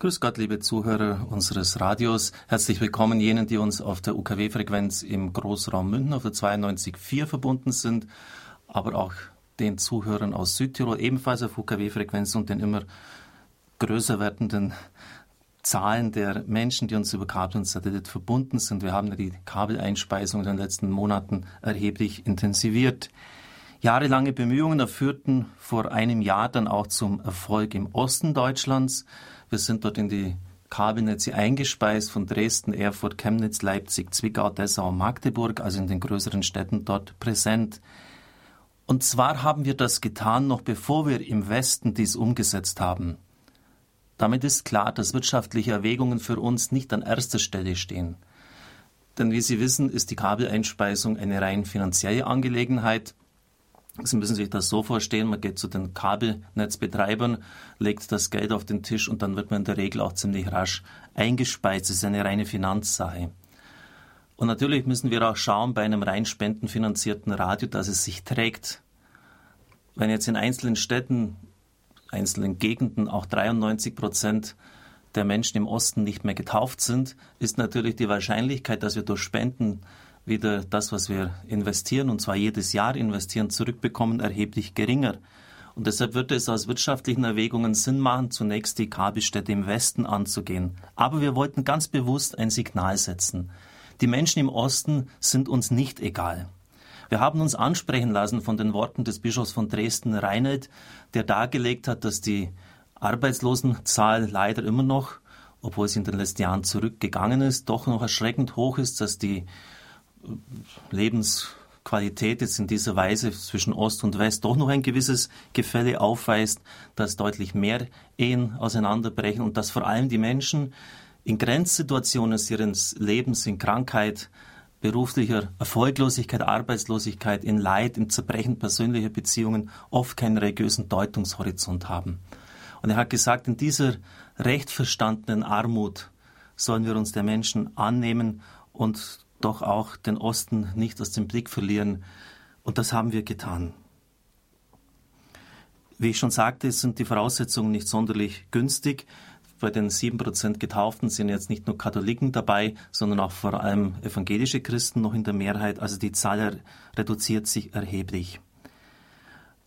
Grüß Gott, liebe Zuhörer unseres Radios. Herzlich willkommen jenen, die uns auf der UKW-Frequenz im Großraum München auf der 92.4 verbunden sind, aber auch den Zuhörern aus Südtirol ebenfalls auf UKW-Frequenz und den immer größer werdenden Zahlen der Menschen, die uns über Kabel und Satellit verbunden sind. Wir haben die Kabeleinspeisung in den letzten Monaten erheblich intensiviert. Jahrelange Bemühungen führten vor einem Jahr dann auch zum Erfolg im Osten Deutschlands. Wir sind dort in die Kabelnetze eingespeist von Dresden, Erfurt, Chemnitz, Leipzig, Zwickau, Dessau, Magdeburg, also in den größeren Städten dort präsent. Und zwar haben wir das getan, noch bevor wir im Westen dies umgesetzt haben. Damit ist klar, dass wirtschaftliche Erwägungen für uns nicht an erster Stelle stehen. Denn wie Sie wissen, ist die Kabeleinspeisung eine rein finanzielle Angelegenheit. Sie müssen sich das so vorstellen, man geht zu den Kabelnetzbetreibern, legt das Geld auf den Tisch und dann wird man in der Regel auch ziemlich rasch eingespeist. Es ist eine reine Finanzsache. Und natürlich müssen wir auch schauen bei einem rein spendenfinanzierten Radio, dass es sich trägt. Wenn jetzt in einzelnen Städten, einzelnen Gegenden auch 93 Prozent der Menschen im Osten nicht mehr getauft sind, ist natürlich die Wahrscheinlichkeit, dass wir durch Spenden wieder das, was wir investieren, und zwar jedes Jahr investieren, zurückbekommen, erheblich geringer. Und deshalb würde es aus wirtschaftlichen Erwägungen Sinn machen, zunächst die Kabelstädte im Westen anzugehen. Aber wir wollten ganz bewusst ein Signal setzen. Die Menschen im Osten sind uns nicht egal. Wir haben uns ansprechen lassen von den Worten des Bischofs von Dresden, Reinhold, der dargelegt hat, dass die Arbeitslosenzahl leider immer noch, obwohl sie in den letzten Jahren zurückgegangen ist, doch noch erschreckend hoch ist, dass die Lebensqualität jetzt in dieser Weise zwischen Ost und West doch noch ein gewisses Gefälle aufweist, dass deutlich mehr Ehen auseinanderbrechen und dass vor allem die Menschen in Grenzsituationen ihres Lebens, in Krankheit, beruflicher Erfolglosigkeit, Arbeitslosigkeit, in Leid, im Zerbrechen persönlicher Beziehungen oft keinen religiösen Deutungshorizont haben. Und er hat gesagt, in dieser recht verstandenen Armut sollen wir uns der Menschen annehmen und doch auch den Osten nicht aus dem Blick verlieren. Und das haben wir getan. Wie ich schon sagte, sind die Voraussetzungen nicht sonderlich günstig. Bei den sieben Prozent Getauften sind jetzt nicht nur Katholiken dabei, sondern auch vor allem evangelische Christen noch in der Mehrheit. Also die Zahl reduziert sich erheblich.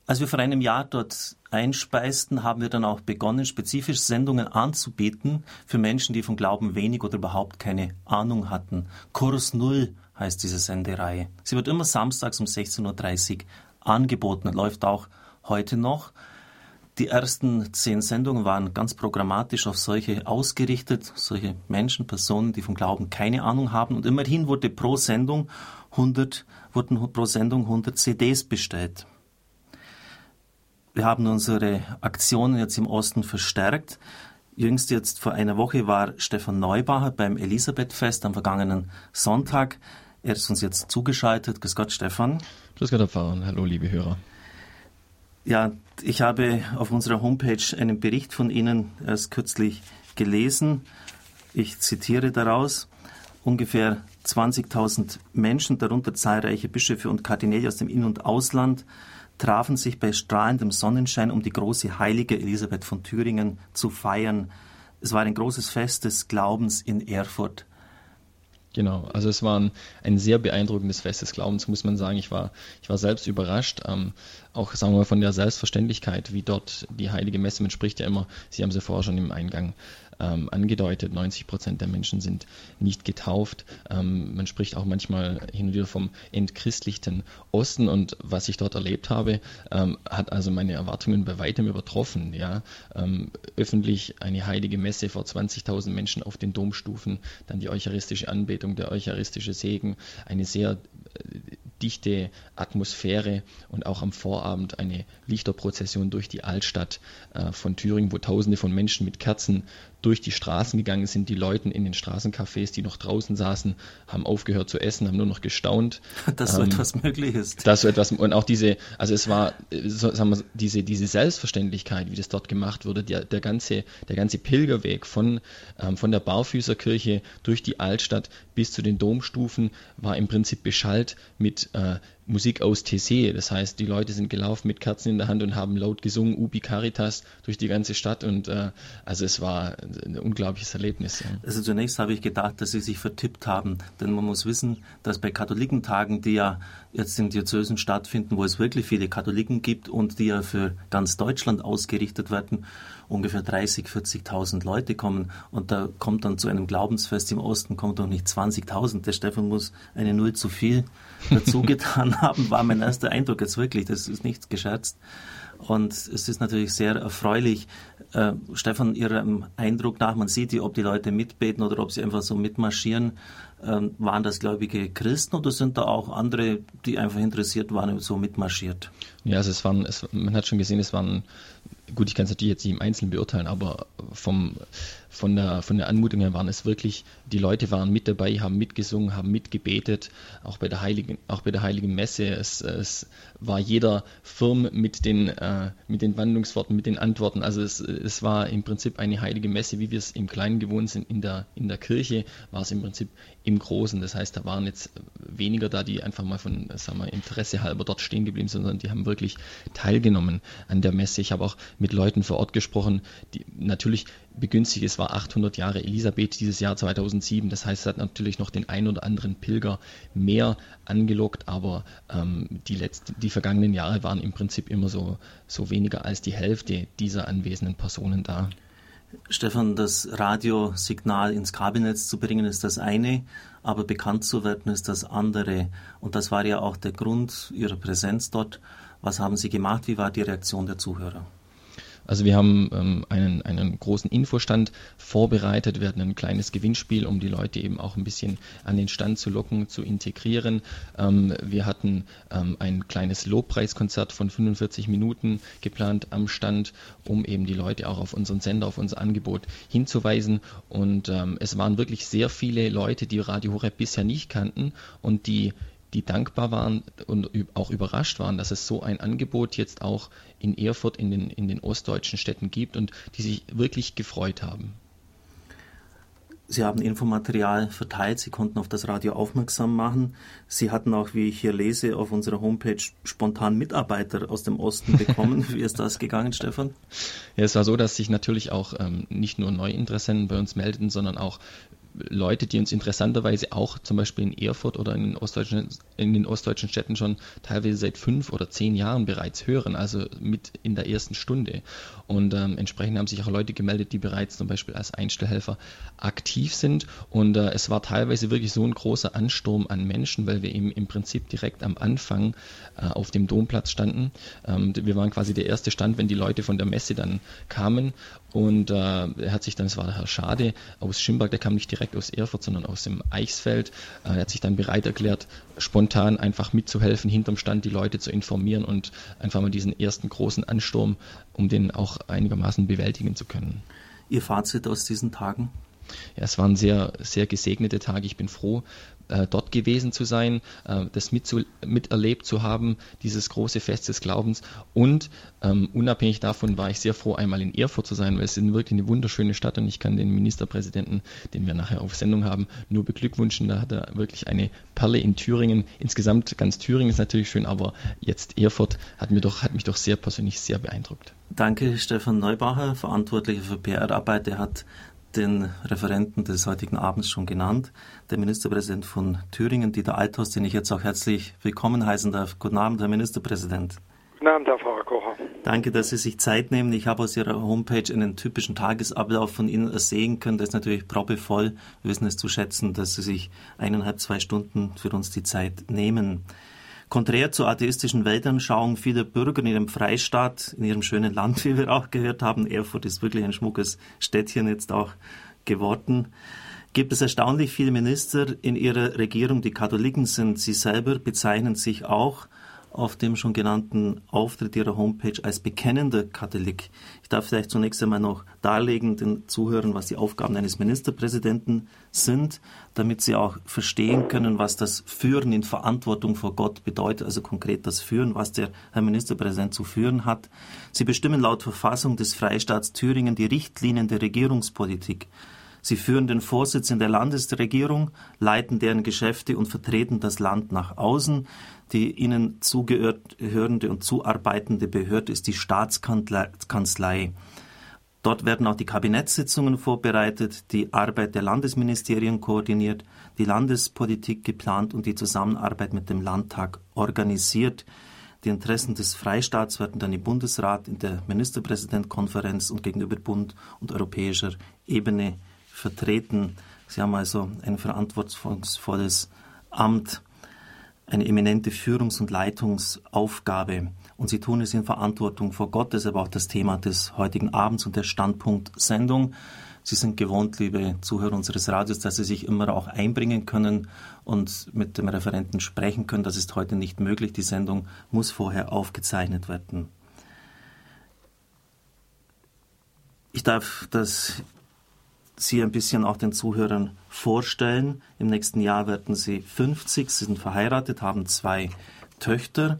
Als wir vor einem Jahr dort einspeisten, haben wir dann auch begonnen, spezifisch Sendungen anzubieten für Menschen, die vom Glauben wenig oder überhaupt keine Ahnung hatten. Kurs Null heißt diese Sendereihe. Sie wird immer samstags um 16.30 Uhr angeboten und läuft auch heute noch. Die ersten zehn Sendungen waren ganz programmatisch auf solche ausgerichtet, solche Menschen, Personen, die vom Glauben keine Ahnung haben. Und immerhin wurde pro Sendung 100, wurden pro Sendung 100 CDs bestellt. Wir haben unsere Aktionen jetzt im Osten verstärkt. Jüngst jetzt vor einer Woche war Stefan Neubacher beim Elisabethfest am vergangenen Sonntag. Er ist uns jetzt zugeschaltet. Grüß Gott, Stefan. Grüß Gott, Herr Pfarrer. Hallo, liebe Hörer. Ja, ich habe auf unserer Homepage einen Bericht von Ihnen erst kürzlich gelesen. Ich zitiere daraus. Ungefähr 20.000 Menschen, darunter zahlreiche Bischöfe und Kardinäle aus dem In- und Ausland, trafen sich bei strahlendem Sonnenschein, um die große heilige Elisabeth von Thüringen zu feiern. Es war ein großes Fest des Glaubens in Erfurt. Genau, also es war ein, ein, sehr beeindruckendes Fest des Glaubens, muss man sagen. Ich war, ich war selbst überrascht, ähm, auch sagen wir mal von der Selbstverständlichkeit, wie dort die heilige Messe, man spricht ja immer, Sie haben sie vorher schon im Eingang ähm, angedeutet, 90 Prozent der Menschen sind nicht getauft. Ähm, man spricht auch manchmal hin und wieder vom entchristlichten Osten und was ich dort erlebt habe, ähm, hat also meine Erwartungen bei weitem übertroffen. Ja? Ähm, öffentlich eine heilige Messe vor 20.000 Menschen auf den Domstufen, dann die eucharistische Anbetung, der eucharistische Segen, eine sehr äh, dichte Atmosphäre und auch am Vorabend eine Lichterprozession durch die Altstadt äh, von Thüringen, wo Tausende von Menschen mit Kerzen durch die Straßen gegangen sind. Die Leute in den Straßencafés, die noch draußen saßen, haben aufgehört zu essen, haben nur noch gestaunt. Dass so ähm, etwas möglich ist. Dass so etwas, und auch diese, also es war, so, sagen wir, diese, diese Selbstverständlichkeit, wie das dort gemacht wurde, der, der, ganze, der ganze Pilgerweg von, ähm, von der Barfüßerkirche durch die Altstadt bis zu den Domstufen war im Prinzip beschallt mit, äh, Musik aus TC. Das heißt, die Leute sind gelaufen mit Kerzen in der Hand und haben laut gesungen, Ubi Caritas, durch die ganze Stadt. Und äh, also es war ein unglaubliches Erlebnis. Ja. Also zunächst habe ich gedacht, dass sie sich vertippt haben. Denn man muss wissen, dass bei Katholikentagen, die ja jetzt in Diözesen stattfinden, wo es wirklich viele Katholiken gibt und die ja für ganz Deutschland ausgerichtet werden, ungefähr 30, 40.000 Leute kommen. Und da kommt dann zu einem Glaubensfest im Osten, kommt doch nicht 20.000. Der Stefan muss eine Null zu viel dazu getan haben, war mein erster Eindruck jetzt wirklich. Das ist nichts gescherzt. Und es ist natürlich sehr erfreulich. Äh, Stefan, Ihrem Eindruck nach, man sieht, ob die Leute mitbeten oder ob sie einfach so mitmarschieren. Ähm, waren das gläubige Christen oder sind da auch andere, die einfach interessiert waren, so mitmarschiert? Ja, also es waren, es, man hat schon gesehen, es waren gut, ich kann es natürlich jetzt nicht im Einzelnen beurteilen, aber vom, von, der, von der Anmutung her waren es wirklich, die Leute waren mit dabei, haben mitgesungen, haben mitgebetet, auch bei der Heiligen, auch bei der Heiligen Messe. Es, es war jeder firm mit den, äh, mit den Wandlungsworten, mit den Antworten. Also es, es war im Prinzip eine heilige Messe, wie wir es im Kleinen gewohnt sind. In der, in der Kirche war es im Prinzip im Großen. Das heißt, da waren jetzt weniger da, die einfach mal von sagen wir, Interesse halber dort stehen geblieben sind, sondern die haben wirklich teilgenommen an der Messe. Ich habe auch mit Leuten vor Ort gesprochen, die natürlich begünstigt, es war 800 Jahre Elisabeth dieses Jahr 2007, das heißt, es hat natürlich noch den ein oder anderen Pilger mehr angelockt, aber ähm, die, letzten, die vergangenen Jahre waren im Prinzip immer so, so weniger als die Hälfte dieser anwesenden Personen da. Stefan, das Radiosignal ins Kabelnetz zu bringen, ist das eine, aber bekannt zu werden ist das andere. Und das war ja auch der Grund Ihrer Präsenz dort. Was haben Sie gemacht? Wie war die Reaktion der Zuhörer? Also wir haben ähm, einen, einen großen Infostand vorbereitet, wir hatten ein kleines Gewinnspiel, um die Leute eben auch ein bisschen an den Stand zu locken, zu integrieren. Ähm, wir hatten ähm, ein kleines Lobpreiskonzert von 45 Minuten geplant am Stand, um eben die Leute auch auf unseren Sender, auf unser Angebot hinzuweisen. Und ähm, es waren wirklich sehr viele Leute, die Radio Horeb bisher nicht kannten und die die dankbar waren und auch überrascht waren, dass es so ein Angebot jetzt auch in Erfurt in den, in den ostdeutschen Städten gibt und die sich wirklich gefreut haben. Sie haben Infomaterial verteilt, Sie konnten auf das Radio aufmerksam machen. Sie hatten auch, wie ich hier lese, auf unserer Homepage spontan Mitarbeiter aus dem Osten bekommen. wie ist das gegangen, Stefan? Ja, es war so, dass sich natürlich auch ähm, nicht nur Neuinteressenten bei uns meldeten, sondern auch Leute, die uns interessanterweise auch zum Beispiel in Erfurt oder in den, ostdeutschen, in den ostdeutschen Städten schon teilweise seit fünf oder zehn Jahren bereits hören, also mit in der ersten Stunde. Und ähm, entsprechend haben sich auch Leute gemeldet, die bereits zum Beispiel als Einstellhelfer aktiv sind. Und äh, es war teilweise wirklich so ein großer Ansturm an Menschen, weil wir eben im Prinzip direkt am Anfang äh, auf dem Domplatz standen. Ähm, wir waren quasi der erste Stand, wenn die Leute von der Messe dann kamen. Und äh, er hat sich dann, es war der Herr Schade aus Schimberg, der kam nicht direkt aus Erfurt, sondern aus dem Eichsfeld. Äh, er hat sich dann bereit erklärt, spontan einfach mitzuhelfen, hinterm Stand die Leute zu informieren und einfach mal diesen ersten großen Ansturm, um den auch einigermaßen bewältigen zu können. Ihr Fazit aus diesen Tagen? Ja, es waren sehr, sehr gesegnete Tage. Ich bin froh, äh, dort gewesen zu sein, äh, das mitzu, miterlebt zu haben, dieses große Fest des Glaubens. Und ähm, unabhängig davon war ich sehr froh, einmal in Erfurt zu sein, weil es ist wirklich eine wunderschöne Stadt und ich kann den Ministerpräsidenten, den wir nachher auf Sendung haben, nur beglückwünschen. Da hat er wirklich eine Perle in Thüringen. Insgesamt ganz Thüringen ist natürlich schön, aber jetzt Erfurt hat, mir doch, hat mich doch sehr persönlich sehr beeindruckt. Danke, Stefan Neubacher, Verantwortlicher für PR-Arbeit. Der hat den Referenten des heutigen Abends schon genannt, der Ministerpräsident von Thüringen, Dieter Althaus, den ich jetzt auch herzlich willkommen heißen darf. Guten Abend, Herr Ministerpräsident. Guten Abend, Herr Frau Kocher. Danke, dass Sie sich Zeit nehmen. Ich habe aus Ihrer Homepage einen typischen Tagesablauf von Ihnen ersehen können. Das ist natürlich proppevoll. Wir wissen es zu schätzen, dass Sie sich eineinhalb, zwei Stunden für uns die Zeit nehmen. Konträr zur atheistischen Weltanschauung vieler Bürger in ihrem Freistaat, in ihrem schönen Land, wie wir auch gehört haben, Erfurt ist wirklich ein schmuckes Städtchen jetzt auch geworden, gibt es erstaunlich viele Minister in ihrer Regierung, die Katholiken sind. Sie selber bezeichnen sich auch auf dem schon genannten Auftritt Ihrer Homepage als bekennender Katholik. Ich darf vielleicht zunächst einmal noch darlegen, den Zuhörern, was die Aufgaben eines Ministerpräsidenten sind, damit sie auch verstehen können, was das Führen in Verantwortung vor Gott bedeutet, also konkret das Führen, was der Herr Ministerpräsident zu führen hat. Sie bestimmen laut Verfassung des Freistaats Thüringen die Richtlinien der Regierungspolitik. Sie führen den Vorsitz in der Landesregierung, leiten deren Geschäfte und vertreten das Land nach außen. Die ihnen zugehörende und zuarbeitende Behörde ist die Staatskanzlei. Dort werden auch die Kabinettssitzungen vorbereitet, die Arbeit der Landesministerien koordiniert, die Landespolitik geplant und die Zusammenarbeit mit dem Landtag organisiert. Die Interessen des Freistaats werden dann im Bundesrat, in der Ministerpräsidentkonferenz und gegenüber Bund und europäischer Ebene vertreten. Sie haben also ein verantwortungsvolles Amt, eine eminente Führungs- und Leitungsaufgabe. Und Sie tun es in Verantwortung vor Gott. Das ist aber auch das Thema des heutigen Abends und der Standpunkt-Sendung. Sie sind gewohnt, liebe Zuhörer unseres Radios, dass Sie sich immer auch einbringen können und mit dem Referenten sprechen können. Das ist heute nicht möglich. Die Sendung muss vorher aufgezeichnet werden. Ich darf das Sie ein bisschen auch den Zuhörern vorstellen. Im nächsten Jahr werden Sie 50, Sie sind verheiratet, haben zwei Töchter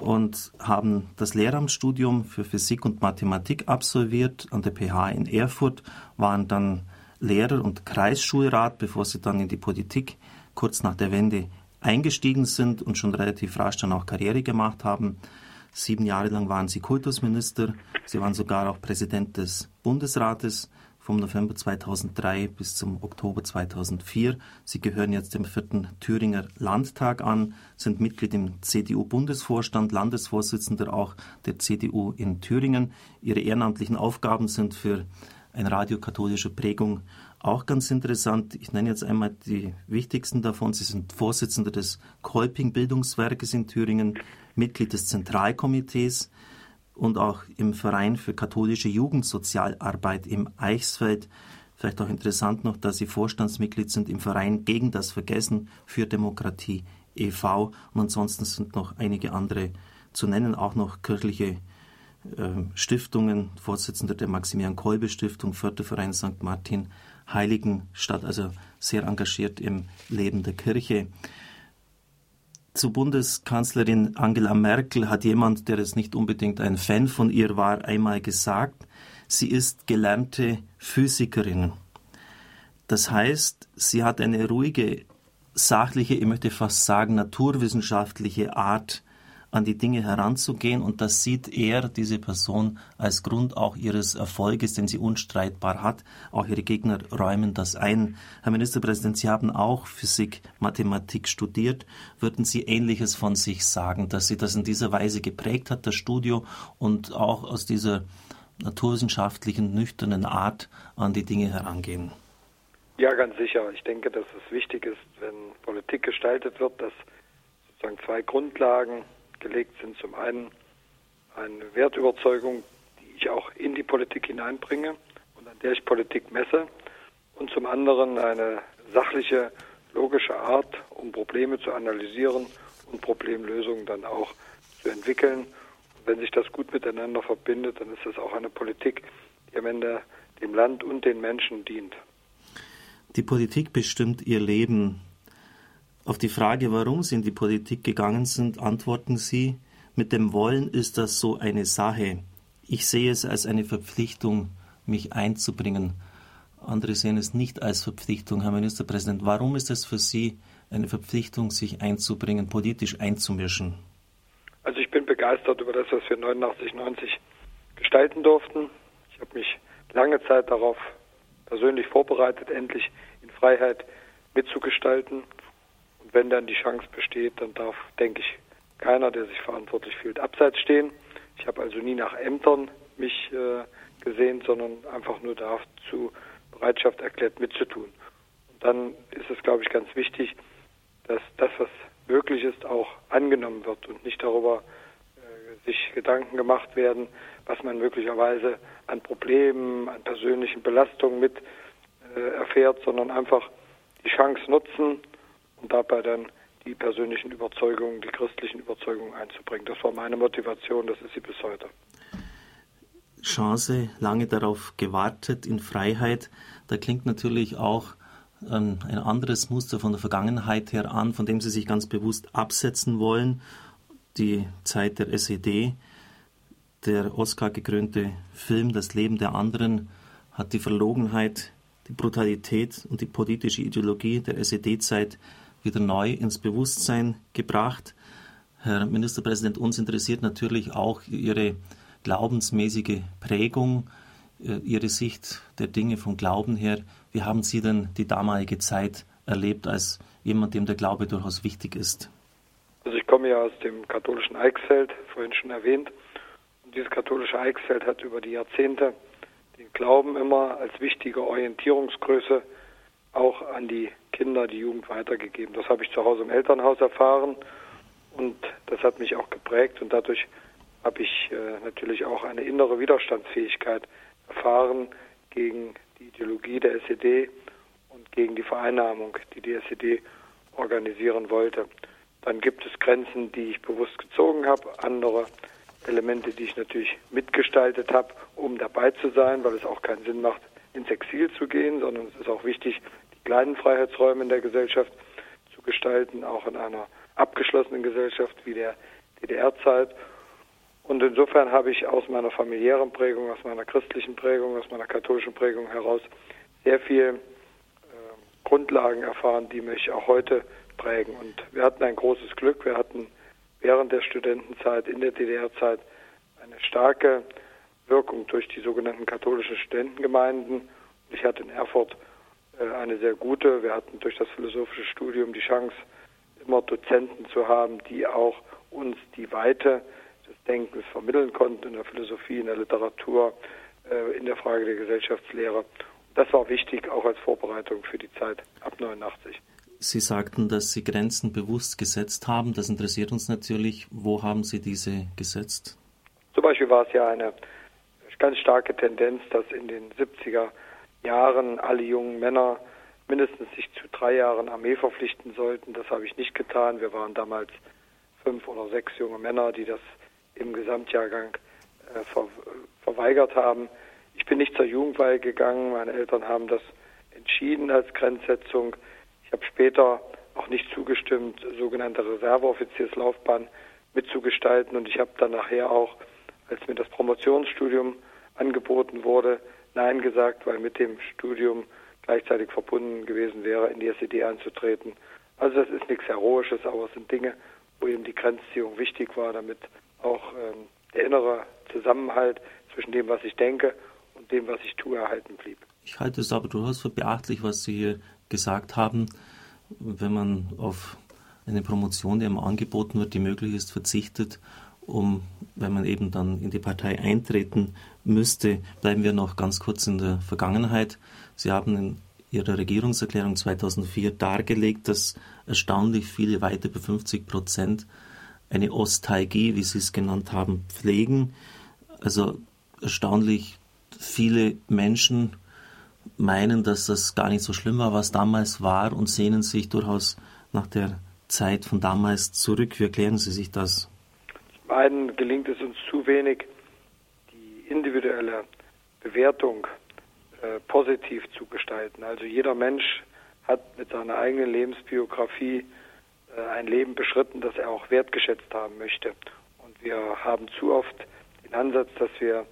und haben das Lehramtsstudium für Physik und Mathematik absolviert an der PH in Erfurt, waren dann Lehrer und Kreisschulrat, bevor sie dann in die Politik kurz nach der Wende eingestiegen sind und schon relativ rasch dann auch Karriere gemacht haben. Sieben Jahre lang waren sie Kultusminister, sie waren sogar auch Präsident des Bundesrates vom November 2003 bis zum Oktober 2004. Sie gehören jetzt dem vierten Thüringer Landtag an, sind Mitglied im CDU-Bundesvorstand, Landesvorsitzender auch der CDU in Thüringen. Ihre ehrenamtlichen Aufgaben sind für eine radiokatholische Prägung auch ganz interessant. Ich nenne jetzt einmal die wichtigsten davon. Sie sind Vorsitzender des Kolping Bildungswerkes in Thüringen, Mitglied des Zentralkomitees, und auch im Verein für katholische Jugendsozialarbeit im Eichsfeld. Vielleicht auch interessant noch, dass Sie Vorstandsmitglied sind im Verein gegen das Vergessen für Demokratie e.V. Und ansonsten sind noch einige andere zu nennen, auch noch kirchliche äh, Stiftungen, Vorsitzender der Maximilian Kolbe Stiftung, Förderverein St. Martin, Heiligenstadt, also sehr engagiert im Leben der Kirche zu Bundeskanzlerin Angela Merkel hat jemand, der es nicht unbedingt ein Fan von ihr war, einmal gesagt, sie ist gelernte Physikerin. Das heißt, sie hat eine ruhige, sachliche, ich möchte fast sagen, naturwissenschaftliche Art, an die Dinge heranzugehen und das sieht er, diese Person, als Grund auch ihres Erfolges, den sie unstreitbar hat. Auch ihre Gegner räumen das ein. Herr Ministerpräsident, Sie haben auch Physik, Mathematik studiert. Würden Sie Ähnliches von sich sagen, dass Sie das in dieser Weise geprägt hat, das Studio, und auch aus dieser naturwissenschaftlichen, nüchternen Art an die Dinge herangehen? Ja, ganz sicher. Ich denke, dass es wichtig ist, wenn Politik gestaltet wird, dass sozusagen zwei Grundlagen gelegt sind. Zum einen eine Wertüberzeugung, die ich auch in die Politik hineinbringe und an der ich Politik messe. Und zum anderen eine sachliche, logische Art, um Probleme zu analysieren und Problemlösungen dann auch zu entwickeln. Und wenn sich das gut miteinander verbindet, dann ist das auch eine Politik, die am Ende dem Land und den Menschen dient. Die Politik bestimmt ihr Leben. Auf die Frage, warum Sie in die Politik gegangen sind, antworten Sie, mit dem Wollen ist das so eine Sache. Ich sehe es als eine Verpflichtung, mich einzubringen. Andere sehen es nicht als Verpflichtung. Herr Ministerpräsident, warum ist es für Sie eine Verpflichtung, sich einzubringen, politisch einzumischen? Also ich bin begeistert über das, was wir 89, 90 gestalten durften. Ich habe mich lange Zeit darauf persönlich vorbereitet, endlich in Freiheit mitzugestalten wenn dann die Chance besteht, dann darf, denke ich, keiner, der sich verantwortlich fühlt, abseits stehen. Ich habe also nie nach Ämtern mich äh, gesehen, sondern einfach nur dazu Bereitschaft erklärt, mitzutun. Und dann ist es, glaube ich, ganz wichtig, dass das, was möglich ist, auch angenommen wird und nicht darüber äh, sich Gedanken gemacht werden, was man möglicherweise an Problemen, an persönlichen Belastungen mit äh, erfährt, sondern einfach die Chance nutzen, und dabei dann die persönlichen Überzeugungen, die christlichen Überzeugungen einzubringen. Das war meine Motivation, das ist sie bis heute. Chance, lange darauf gewartet in Freiheit. Da klingt natürlich auch ähm, ein anderes Muster von der Vergangenheit her an, von dem Sie sich ganz bewusst absetzen wollen. Die Zeit der SED, der Oscar gekrönte Film Das Leben der anderen hat die Verlogenheit die Brutalität und die politische Ideologie der SED-Zeit wieder neu ins Bewusstsein gebracht. Herr Ministerpräsident, uns interessiert natürlich auch Ihre glaubensmäßige Prägung, äh, Ihre Sicht der Dinge vom Glauben her. Wie haben Sie denn die damalige Zeit erlebt als jemand, dem der Glaube durchaus wichtig ist? Also ich komme ja aus dem katholischen Eichsfeld, vorhin schon erwähnt. Und dieses katholische Eichsfeld hat über die Jahrzehnte den Glauben immer als wichtige Orientierungsgröße auch an die Kinder, die Jugend weitergegeben. Das habe ich zu Hause im Elternhaus erfahren und das hat mich auch geprägt und dadurch habe ich äh, natürlich auch eine innere Widerstandsfähigkeit erfahren gegen die Ideologie der SED und gegen die Vereinnahmung, die die SED organisieren wollte. Dann gibt es Grenzen, die ich bewusst gezogen habe, andere Elemente, die ich natürlich mitgestaltet habe, um dabei zu sein, weil es auch keinen Sinn macht, ins Exil zu gehen, sondern es ist auch wichtig, kleinen Freiheitsräume in der Gesellschaft zu gestalten, auch in einer abgeschlossenen Gesellschaft wie der DDR-Zeit. Und insofern habe ich aus meiner familiären Prägung, aus meiner christlichen Prägung, aus meiner katholischen Prägung heraus sehr viel äh, Grundlagen erfahren, die mich auch heute prägen. Und wir hatten ein großes Glück. Wir hatten während der Studentenzeit, in der DDR-Zeit, eine starke Wirkung durch die sogenannten katholischen Studentengemeinden. Ich hatte in Erfurt eine sehr gute. Wir hatten durch das philosophische Studium die Chance, immer Dozenten zu haben, die auch uns die Weite des Denkens vermitteln konnten in der Philosophie, in der Literatur, äh, in der Frage der Gesellschaftslehre. Das war wichtig auch als Vorbereitung für die Zeit ab 89. Sie sagten, dass Sie Grenzen bewusst gesetzt haben. Das interessiert uns natürlich. Wo haben Sie diese gesetzt? Zum Beispiel war es ja eine ganz starke Tendenz, dass in den 70er Jahren alle jungen Männer mindestens sich zu drei Jahren Armee verpflichten sollten. Das habe ich nicht getan. Wir waren damals fünf oder sechs junge Männer, die das im Gesamtjahrgang äh, ver verweigert haben. Ich bin nicht zur Jugendweihe gegangen. Meine Eltern haben das entschieden als Grenzsetzung. Ich habe später auch nicht zugestimmt, sogenannte Reserveoffizierslaufbahn mitzugestalten. Und ich habe dann nachher auch, als mir das Promotionsstudium angeboten wurde, Nein gesagt, weil mit dem Studium gleichzeitig verbunden gewesen wäre, in die SED einzutreten. Also das ist nichts Heroisches, aber es sind Dinge, wo eben die Grenzziehung wichtig war, damit auch ähm, der innere Zusammenhalt zwischen dem, was ich denke und dem, was ich tue, erhalten blieb. Ich halte es aber durchaus für beachtlich, was Sie hier gesagt haben, wenn man auf eine Promotion, die einem angeboten wird, die möglich ist, verzichtet, um, wenn man eben dann in die Partei eintreten müsste, bleiben wir noch ganz kurz in der Vergangenheit. Sie haben in Ihrer Regierungserklärung 2004 dargelegt, dass erstaunlich viele, weit über 50 Prozent, eine Ostalgie, wie Sie es genannt haben, pflegen. Also erstaunlich viele Menschen meinen, dass das gar nicht so schlimm war, was damals war und sehnen sich durchaus nach der Zeit von damals zurück. Wie erklären Sie sich das? Zum einen gelingt es uns zu wenig, die individuelle Bewertung äh, positiv zu gestalten. Also jeder Mensch hat mit seiner eigenen Lebensbiografie äh, ein Leben beschritten, das er auch wertgeschätzt haben möchte. Und wir haben zu oft den Ansatz, dass wir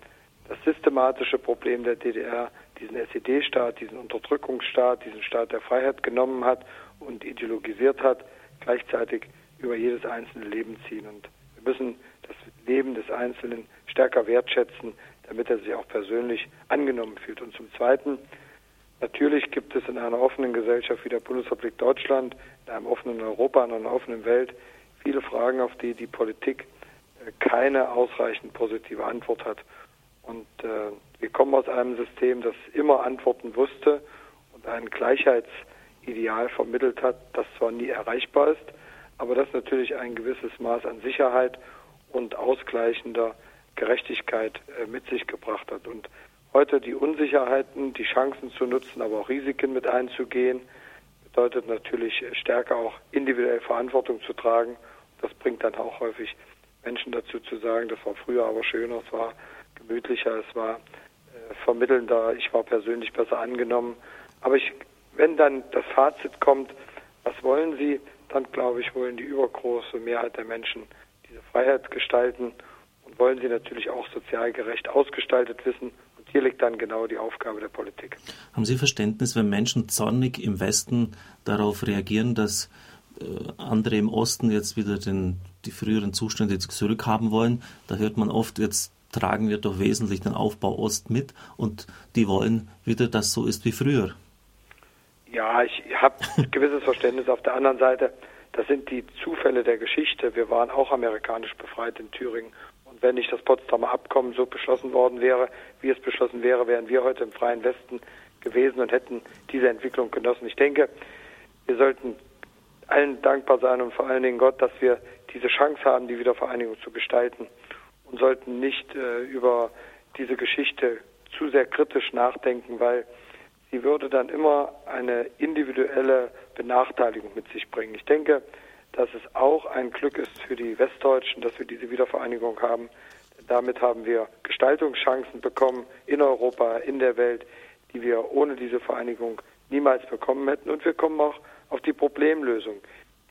das systematische Problem der DDR, diesen SED-Staat, diesen Unterdrückungsstaat, diesen Staat der Freiheit genommen hat und ideologisiert hat, gleichzeitig über jedes einzelne Leben ziehen. Und müssen das Leben des Einzelnen stärker wertschätzen, damit er sich auch persönlich angenommen fühlt. Und zum Zweiten, natürlich gibt es in einer offenen Gesellschaft wie der Bundesrepublik Deutschland, in einem offenen Europa, in einer offenen Welt viele Fragen, auf die die Politik äh, keine ausreichend positive Antwort hat. Und äh, wir kommen aus einem System, das immer Antworten wusste und ein Gleichheitsideal vermittelt hat, das zwar nie erreichbar ist, aber das natürlich ein gewisses Maß an Sicherheit und ausgleichender Gerechtigkeit äh, mit sich gebracht hat. Und heute die Unsicherheiten, die Chancen zu nutzen, aber auch Risiken mit einzugehen, bedeutet natürlich stärker auch individuell Verantwortung zu tragen. Das bringt dann auch häufig Menschen dazu zu sagen, das war früher aber schöner, es war gemütlicher, es war äh, vermittelnder, ich war persönlich besser angenommen. Aber ich, wenn dann das Fazit kommt, was wollen Sie, dann glaube ich, wollen die übergroße Mehrheit der Menschen diese Freiheit gestalten und wollen sie natürlich auch sozial gerecht ausgestaltet wissen. Und hier liegt dann genau die Aufgabe der Politik. Haben Sie Verständnis, wenn Menschen zornig im Westen darauf reagieren, dass äh, andere im Osten jetzt wieder den, die früheren Zustände zurückhaben wollen? Da hört man oft, jetzt tragen wir doch wesentlich den Aufbau Ost mit und die wollen wieder, dass so ist wie früher. Ja, ich habe gewisses Verständnis. Auf der anderen Seite, das sind die Zufälle der Geschichte. Wir waren auch amerikanisch befreit in Thüringen wenn nicht das Potsdamer Abkommen so beschlossen worden wäre, wie es beschlossen wäre, wären wir heute im freien Westen gewesen und hätten diese Entwicklung genossen. Ich denke, wir sollten allen dankbar sein und vor allen Dingen Gott, dass wir diese Chance haben, die Wiedervereinigung zu gestalten und sollten nicht äh, über diese Geschichte zu sehr kritisch nachdenken, weil sie würde dann immer eine individuelle Benachteiligung mit sich bringen. Ich denke, dass es auch ein Glück ist für die Westdeutschen, dass wir diese Wiedervereinigung haben. Damit haben wir Gestaltungschancen bekommen in Europa, in der Welt, die wir ohne diese Vereinigung niemals bekommen hätten. Und wir kommen auch auf die Problemlösung,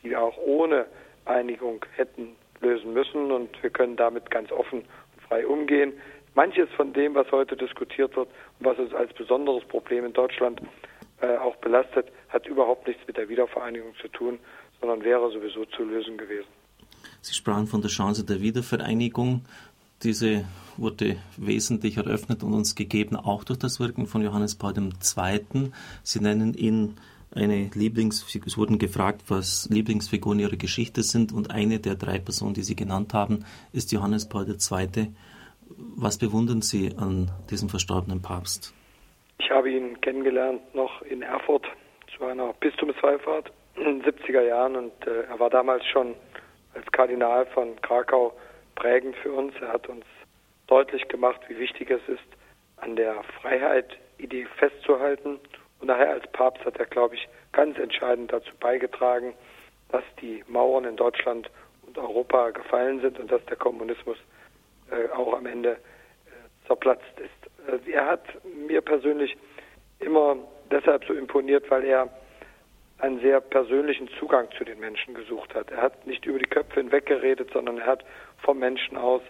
die wir auch ohne Einigung hätten lösen müssen. Und wir können damit ganz offen und frei umgehen. Manches von dem, was heute diskutiert wird und was uns als besonderes Problem in Deutschland äh, auch belastet, hat überhaupt nichts mit der Wiedervereinigung zu tun, sondern wäre sowieso zu lösen gewesen. Sie sprachen von der Chance der Wiedervereinigung. Diese wurde wesentlich eröffnet und uns gegeben, auch durch das Wirken von Johannes Paul II. Sie nennen ihn eine Lieblingsfigur, es wurden gefragt, was Lieblingsfiguren ihrer Geschichte sind und eine der drei Personen, die Sie genannt haben, ist Johannes Paul II. Was bewundern Sie an diesem verstorbenen Papst? Ich habe ihn kennengelernt noch in Erfurt zu einer Bistumswallfahrt in den 70er Jahren und äh, er war damals schon als Kardinal von Krakau prägend für uns. Er hat uns deutlich gemacht, wie wichtig es ist, an der Freiheit-Idee festzuhalten. Und daher als Papst hat er, glaube ich, ganz entscheidend dazu beigetragen, dass die Mauern in Deutschland und Europa gefallen sind und dass der Kommunismus auch am Ende äh, zerplatzt ist. Äh, er hat mir persönlich immer deshalb so imponiert, weil er einen sehr persönlichen Zugang zu den Menschen gesucht hat. Er hat nicht über die Köpfe hinweg geredet, sondern er hat vom Menschen aus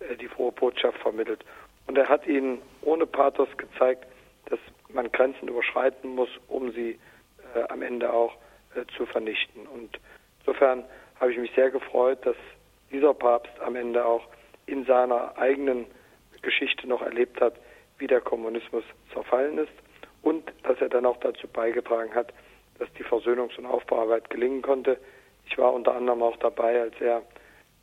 äh, die frohe Botschaft vermittelt. Und er hat ihnen ohne Pathos gezeigt, dass man Grenzen überschreiten muss, um sie äh, am Ende auch äh, zu vernichten. Und insofern habe ich mich sehr gefreut, dass dieser Papst am Ende auch in seiner eigenen Geschichte noch erlebt hat, wie der Kommunismus zerfallen ist und dass er dann auch dazu beigetragen hat, dass die Versöhnungs- und Aufbauarbeit gelingen konnte. Ich war unter anderem auch dabei, als er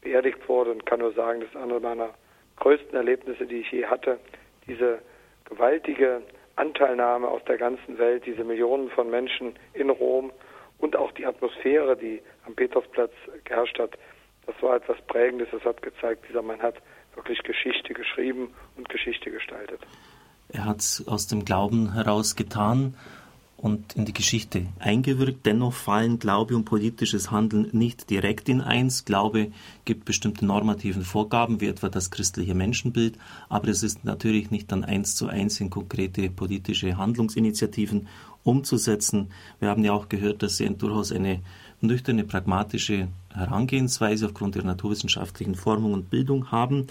beerdigt wurde und kann nur sagen, das ist eine meiner größten Erlebnisse, die ich je hatte. Diese gewaltige Anteilnahme aus der ganzen Welt, diese Millionen von Menschen in Rom und auch die Atmosphäre, die am Petersplatz geherrscht hat, das war etwas Prägendes. Das hat gezeigt, dieser Mann hat wirklich Geschichte geschrieben und Geschichte gestaltet. Er hat es aus dem Glauben heraus getan und in die Geschichte eingewirkt. Dennoch fallen Glaube und politisches Handeln nicht direkt in eins. Glaube gibt bestimmte normativen Vorgaben, wie etwa das christliche Menschenbild, aber es ist natürlich nicht dann eins zu eins in konkrete politische Handlungsinitiativen umzusetzen. Wir haben ja auch gehört, dass Sie durchaus eine nüchterne, pragmatische Herangehensweise aufgrund ihrer naturwissenschaftlichen Formung und Bildung haben.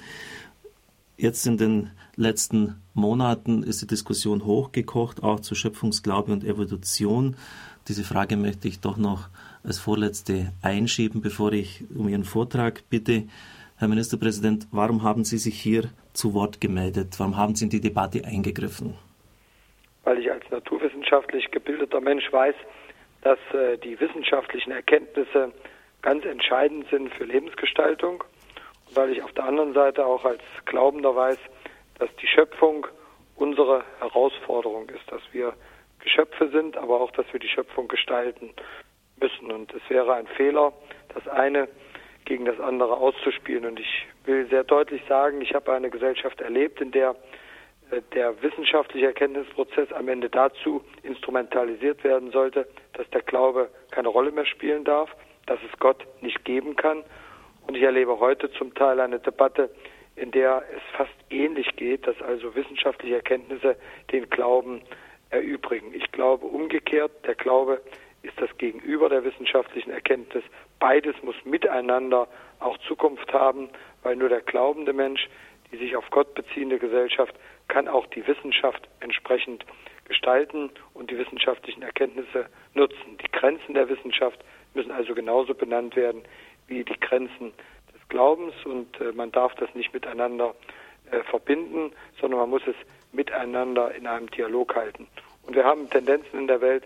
Jetzt in den letzten Monaten ist die Diskussion hochgekocht, auch zu Schöpfungsglaube und Evolution. Diese Frage möchte ich doch noch als vorletzte einschieben, bevor ich um Ihren Vortrag bitte. Herr Ministerpräsident, warum haben Sie sich hier zu Wort gemeldet? Warum haben Sie in die Debatte eingegriffen? Weil ich als naturwissenschaftlich gebildeter Mensch weiß, dass äh, die wissenschaftlichen Erkenntnisse ganz entscheidend sind für Lebensgestaltung weil ich auf der anderen Seite auch als Glaubender weiß, dass die Schöpfung unsere Herausforderung ist, dass wir Geschöpfe sind, aber auch, dass wir die Schöpfung gestalten müssen. Und es wäre ein Fehler, das eine gegen das andere auszuspielen. Und ich will sehr deutlich sagen, ich habe eine Gesellschaft erlebt, in der der wissenschaftliche Erkenntnisprozess am Ende dazu instrumentalisiert werden sollte, dass der Glaube keine Rolle mehr spielen darf, dass es Gott nicht geben kann und ich erlebe heute zum Teil eine Debatte, in der es fast ähnlich geht, dass also wissenschaftliche Erkenntnisse den Glauben erübrigen. Ich glaube umgekehrt, der Glaube ist das Gegenüber der wissenschaftlichen Erkenntnis. Beides muss miteinander auch Zukunft haben, weil nur der glaubende Mensch, die sich auf Gott beziehende Gesellschaft kann auch die Wissenschaft entsprechend gestalten und die wissenschaftlichen Erkenntnisse nutzen. Die Grenzen der Wissenschaft müssen also genauso benannt werden wie die Grenzen des Glaubens und äh, man darf das nicht miteinander äh, verbinden, sondern man muss es miteinander in einem Dialog halten. Und wir haben Tendenzen in der Welt,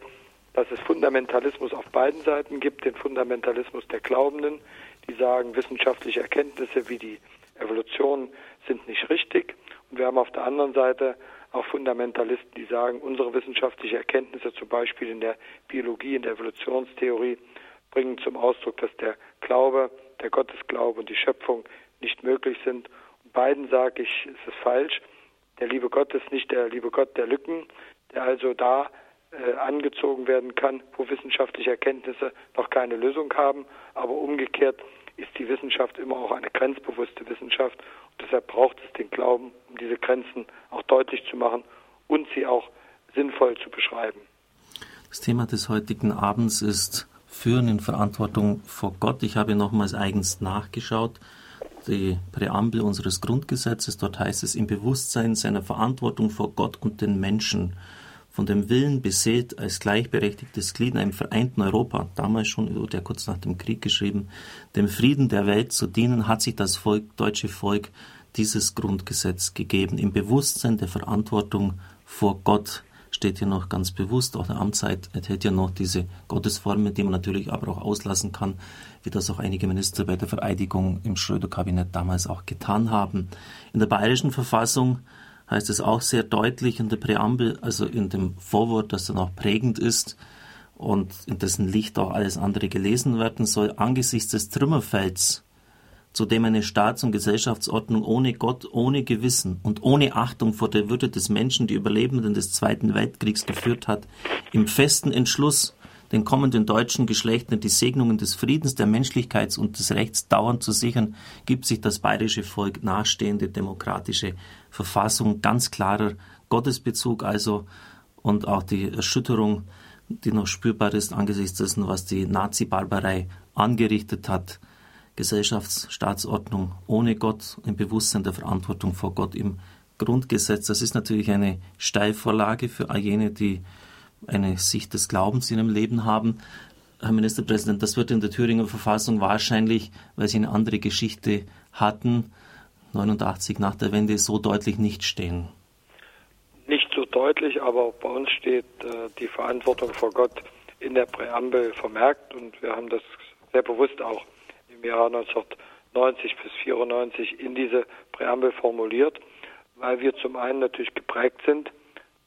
dass es Fundamentalismus auf beiden Seiten gibt, den Fundamentalismus der Glaubenden, die sagen, wissenschaftliche Erkenntnisse wie die Evolution sind nicht richtig. Und wir haben auf der anderen Seite auch Fundamentalisten, die sagen, unsere wissenschaftlichen Erkenntnisse, zum Beispiel in der Biologie, in der Evolutionstheorie, bringen zum Ausdruck, dass der Glaube, der Gottesglaube und die Schöpfung nicht möglich sind. Und beiden sage ich, es ist falsch. Der liebe Gott ist nicht der liebe Gott der Lücken, der also da äh, angezogen werden kann, wo wissenschaftliche Erkenntnisse noch keine Lösung haben. Aber umgekehrt ist die Wissenschaft immer auch eine grenzbewusste Wissenschaft. Und deshalb braucht es den Glauben, um diese Grenzen auch deutlich zu machen und sie auch sinnvoll zu beschreiben. Das Thema des heutigen Abends ist Führen in Verantwortung vor Gott. Ich habe nochmals eigens nachgeschaut. Die Präambel unseres Grundgesetzes, dort heißt es im Bewusstsein seiner Verantwortung vor Gott und den Menschen von dem Willen beseelt, als gleichberechtigtes Glied in einem vereinten Europa, damals schon, wurde kurz nach dem Krieg geschrieben, dem Frieden der Welt zu dienen, hat sich das Volk, deutsche Volk dieses Grundgesetz gegeben. Im Bewusstsein der Verantwortung vor Gott steht hier noch ganz bewusst, auch der Amtszeit enthält ja noch diese Gottesformen, die man natürlich aber auch auslassen kann, wie das auch einige Minister bei der Vereidigung im Schröder-Kabinett damals auch getan haben. In der bayerischen Verfassung heißt es auch sehr deutlich in der Präambel, also in dem Vorwort, das dann auch prägend ist und in dessen Licht auch alles andere gelesen werden soll, angesichts des Trümmerfelds, zu dem eine Staats- und Gesellschaftsordnung ohne Gott, ohne Gewissen und ohne Achtung vor der Würde des Menschen die Überlebenden des Zweiten Weltkriegs geführt hat, im festen Entschluss, den kommenden deutschen Geschlechtern die Segnungen des Friedens, der Menschlichkeit und des Rechts dauernd zu sichern, gibt sich das bayerische Volk nahestehende demokratische Verfassung ganz klarer Gottesbezug also und auch die Erschütterung, die noch spürbar ist angesichts dessen, was die Nazi-Barbarei angerichtet hat. Gesellschaftsstaatsordnung ohne Gott, im Bewusstsein der Verantwortung vor Gott im Grundgesetz. Das ist natürlich eine Steilvorlage für all jene, die eine Sicht des Glaubens in ihrem Leben haben. Herr Ministerpräsident, das wird in der Thüringer Verfassung wahrscheinlich, weil Sie eine andere Geschichte hatten, 89 nach der Wende so deutlich nicht stehen. Nicht so deutlich, aber bei uns steht äh, die Verantwortung vor Gott in der Präambel vermerkt und wir haben das sehr bewusst auch im Jahr 1990 bis 94 in diese Präambel formuliert, weil wir zum einen natürlich geprägt sind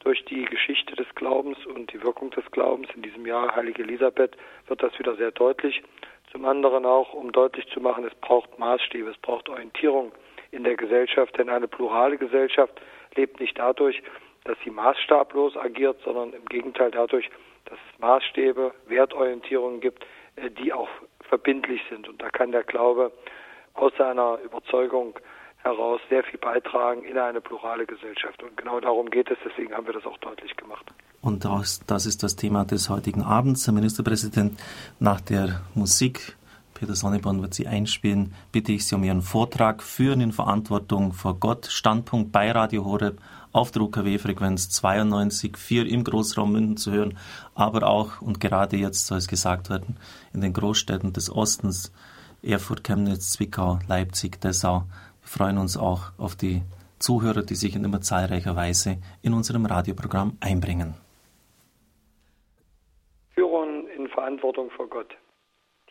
durch die Geschichte des Glaubens und die Wirkung des Glaubens. In diesem Jahr, Heilige Elisabeth, wird das wieder sehr deutlich. Zum anderen auch, um deutlich zu machen, es braucht Maßstäbe, es braucht Orientierung in der Gesellschaft, denn eine plurale Gesellschaft lebt nicht dadurch, dass sie maßstablos agiert, sondern im Gegenteil dadurch, dass es Maßstäbe, Wertorientierungen gibt, äh, die auch verbindlich sind. Und da kann der Glaube aus seiner Überzeugung heraus sehr viel beitragen in eine plurale Gesellschaft. Und genau darum geht es, deswegen haben wir das auch deutlich gemacht. Und das, ist das Thema des heutigen Abends. Herr Ministerpräsident, nach der Musik, Peter Sonneborn wird sie einspielen, bitte ich Sie um Ihren Vortrag Führen in Verantwortung vor Gott, Standpunkt bei Radio Horeb auf der UKW-Frequenz 92,4 im Großraum München zu hören, aber auch und gerade jetzt soll es gesagt werden, in den Großstädten des Ostens, Erfurt, Chemnitz, Zwickau, Leipzig, Dessau, freuen uns auch auf die Zuhörer, die sich in immer zahlreicher Weise in unserem Radioprogramm einbringen. Führung in Verantwortung vor Gott.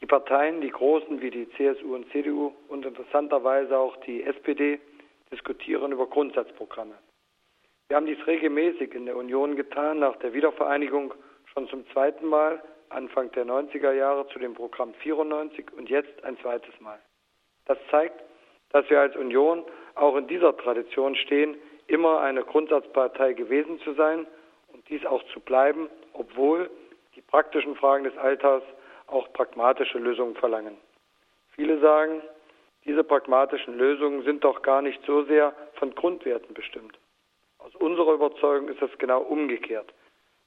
Die Parteien, die großen wie die CSU und CDU und interessanterweise auch die SPD, diskutieren über Grundsatzprogramme. Wir haben dies regelmäßig in der Union getan, nach der Wiedervereinigung schon zum zweiten Mal, Anfang der 90er Jahre zu dem Programm 94 und jetzt ein zweites Mal. Das zeigt, dass wir als Union auch in dieser Tradition stehen, immer eine Grundsatzpartei gewesen zu sein und dies auch zu bleiben, obwohl die praktischen Fragen des Alltags auch pragmatische Lösungen verlangen. Viele sagen, diese pragmatischen Lösungen sind doch gar nicht so sehr von Grundwerten bestimmt. Aus unserer Überzeugung ist es genau umgekehrt.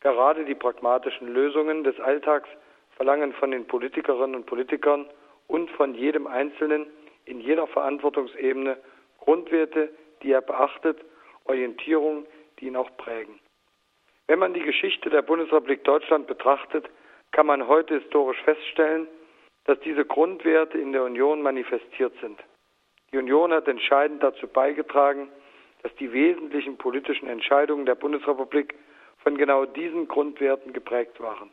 Gerade die pragmatischen Lösungen des Alltags verlangen von den Politikerinnen und Politikern und von jedem Einzelnen in jeder Verantwortungsebene Grundwerte, die er beachtet Orientierungen, die ihn auch prägen. Wenn man die Geschichte der Bundesrepublik Deutschland betrachtet, kann man heute historisch feststellen, dass diese Grundwerte in der Union manifestiert sind. Die Union hat entscheidend dazu beigetragen, dass die wesentlichen politischen Entscheidungen der Bundesrepublik von genau diesen Grundwerten geprägt waren.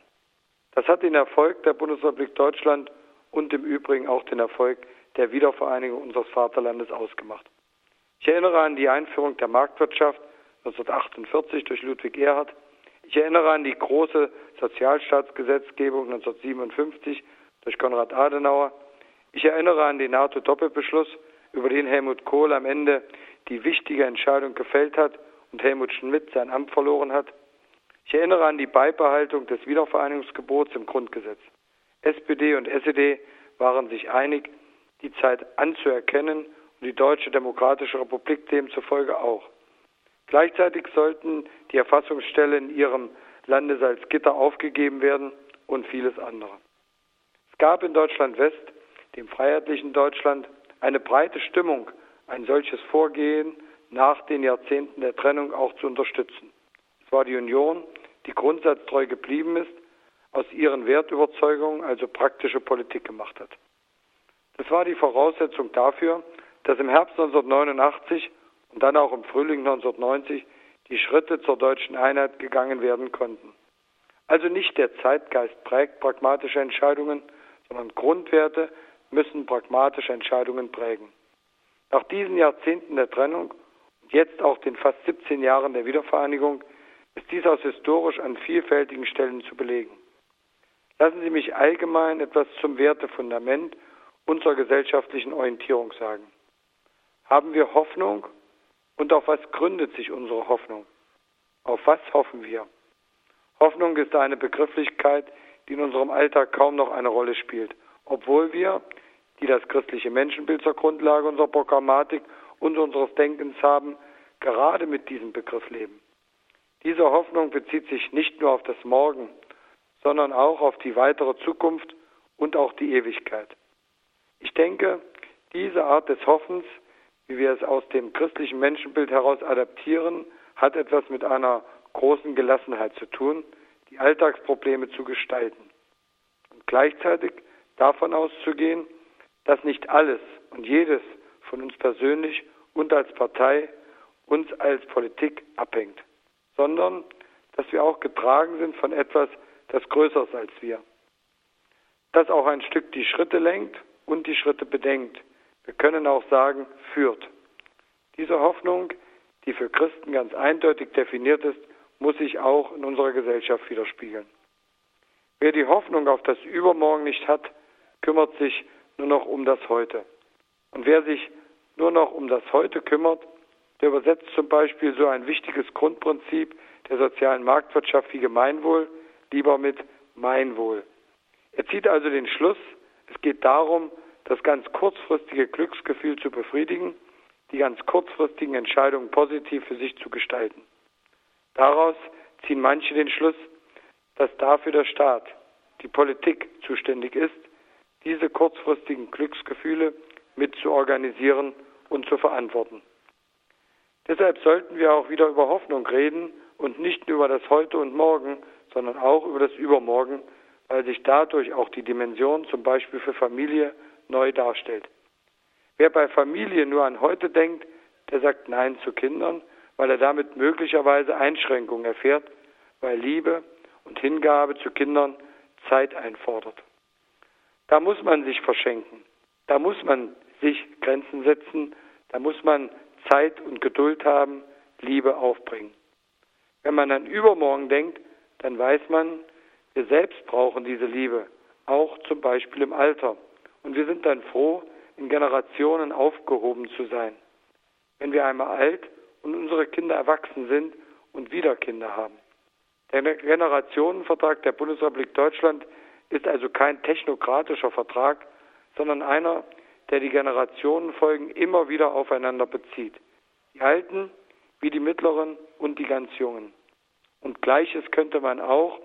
Das hat den Erfolg der Bundesrepublik Deutschland und im Übrigen auch den Erfolg der Wiedervereinigung unseres Vaterlandes ausgemacht. Ich erinnere an die Einführung der Marktwirtschaft 1948 durch Ludwig Erhard. Ich erinnere an die große Sozialstaatsgesetzgebung 1957 durch Konrad Adenauer. Ich erinnere an den NATO-Doppelbeschluss, über den Helmut Kohl am Ende die wichtige Entscheidung gefällt hat und Helmut Schmidt sein Amt verloren hat. Ich erinnere an die Beibehaltung des Wiedervereinigungsgebots im Grundgesetz. SPD und SED waren sich einig, die Zeit anzuerkennen und die Deutsche Demokratische Republik demzufolge auch. Gleichzeitig sollten die Erfassungsstellen in ihrem Lande Salzgitter aufgegeben werden und vieles andere. Es gab in Deutschland West, dem freiheitlichen Deutschland, eine breite Stimmung, ein solches Vorgehen nach den Jahrzehnten der Trennung auch zu unterstützen. Es war die Union, die grundsatztreu geblieben ist, aus ihren Wertüberzeugungen also praktische Politik gemacht hat. Das war die Voraussetzung dafür, dass im Herbst 1989 und dann auch im Frühling 1990 die Schritte zur deutschen Einheit gegangen werden konnten. Also nicht der Zeitgeist prägt pragmatische Entscheidungen, sondern Grundwerte müssen pragmatische Entscheidungen prägen. Nach diesen Jahrzehnten der Trennung und jetzt auch den fast 17 Jahren der Wiedervereinigung ist dies aus historisch an vielfältigen Stellen zu belegen. Lassen Sie mich allgemein etwas zum Wertefundament unserer gesellschaftlichen Orientierung sagen. Haben wir Hoffnung und auf was gründet sich unsere Hoffnung? Auf was hoffen wir? Hoffnung ist eine Begrifflichkeit, die in unserem Alltag kaum noch eine Rolle spielt, obwohl wir, die das christliche Menschenbild zur Grundlage unserer Programmatik und unseres Denkens haben, gerade mit diesem Begriff leben. Diese Hoffnung bezieht sich nicht nur auf das Morgen, sondern auch auf die weitere Zukunft und auch die Ewigkeit. Ich denke, diese Art des Hoffens, wie wir es aus dem christlichen Menschenbild heraus adaptieren, hat etwas mit einer großen Gelassenheit zu tun, die Alltagsprobleme zu gestalten. Und gleichzeitig davon auszugehen, dass nicht alles und jedes von uns persönlich und als Partei uns als Politik abhängt, sondern dass wir auch getragen sind von etwas, das größer ist als wir. Das auch ein Stück die Schritte lenkt und die Schritte bedenkt. Wir können auch sagen, führt. Diese Hoffnung, die für Christen ganz eindeutig definiert ist, muss sich auch in unserer Gesellschaft widerspiegeln. Wer die Hoffnung auf das Übermorgen nicht hat, kümmert sich nur noch um das Heute. Und wer sich nur noch um das Heute kümmert, der übersetzt zum Beispiel so ein wichtiges Grundprinzip der sozialen Marktwirtschaft wie Gemeinwohl lieber mit Meinwohl. Er zieht also den Schluss, es geht darum, das ganz kurzfristige Glücksgefühl zu befriedigen, die ganz kurzfristigen Entscheidungen positiv für sich zu gestalten. Daraus ziehen manche den Schluss, dass dafür der Staat, die Politik zuständig ist, diese kurzfristigen Glücksgefühle mit zu organisieren und zu verantworten. Deshalb sollten wir auch wieder über Hoffnung reden und nicht nur über das Heute und Morgen, sondern auch über das Übermorgen, weil sich dadurch auch die Dimension zum Beispiel für Familie neu darstellt. Wer bei Familie nur an heute denkt, der sagt Nein zu Kindern, weil er damit möglicherweise Einschränkungen erfährt, weil Liebe und Hingabe zu Kindern Zeit einfordert. Da muss man sich verschenken. Da muss man sich Grenzen setzen. Da muss man Zeit und Geduld haben, Liebe aufbringen. Wenn man an übermorgen denkt, dann weiß man, wir selbst brauchen diese Liebe, auch zum Beispiel im Alter. Und wir sind dann froh, in Generationen aufgehoben zu sein. Wenn wir einmal alt und unsere Kinder erwachsen sind und wieder Kinder haben. Der Generationenvertrag der Bundesrepublik Deutschland ist also kein technokratischer Vertrag, sondern einer, der die Generationenfolgen immer wieder aufeinander bezieht. Die Alten wie die Mittleren und die ganz Jungen. Und Gleiches könnte man auch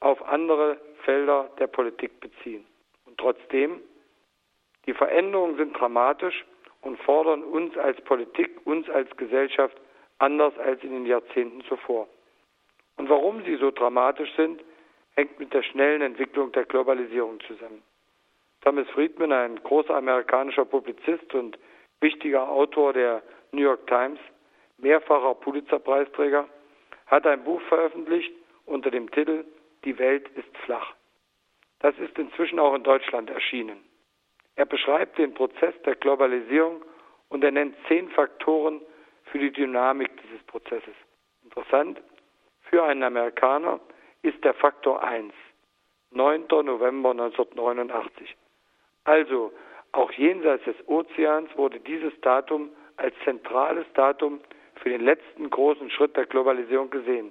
auf andere Felder der Politik beziehen. Und trotzdem, die Veränderungen sind dramatisch und fordern uns als Politik, uns als Gesellschaft anders als in den Jahrzehnten zuvor. Und warum sie so dramatisch sind, hängt mit der schnellen Entwicklung der Globalisierung zusammen. Thomas Friedman, ein großer amerikanischer Publizist und wichtiger Autor der New York Times, mehrfacher Pulitzer-Preisträger, hat ein Buch veröffentlicht unter dem Titel Die Welt ist flach. Das ist inzwischen auch in Deutschland erschienen. Er beschreibt den Prozess der Globalisierung und er nennt zehn Faktoren für die Dynamik dieses Prozesses. Interessant, für einen Amerikaner ist der Faktor 1, 9. November 1989. Also, auch jenseits des Ozeans wurde dieses Datum als zentrales Datum für den letzten großen Schritt der Globalisierung gesehen,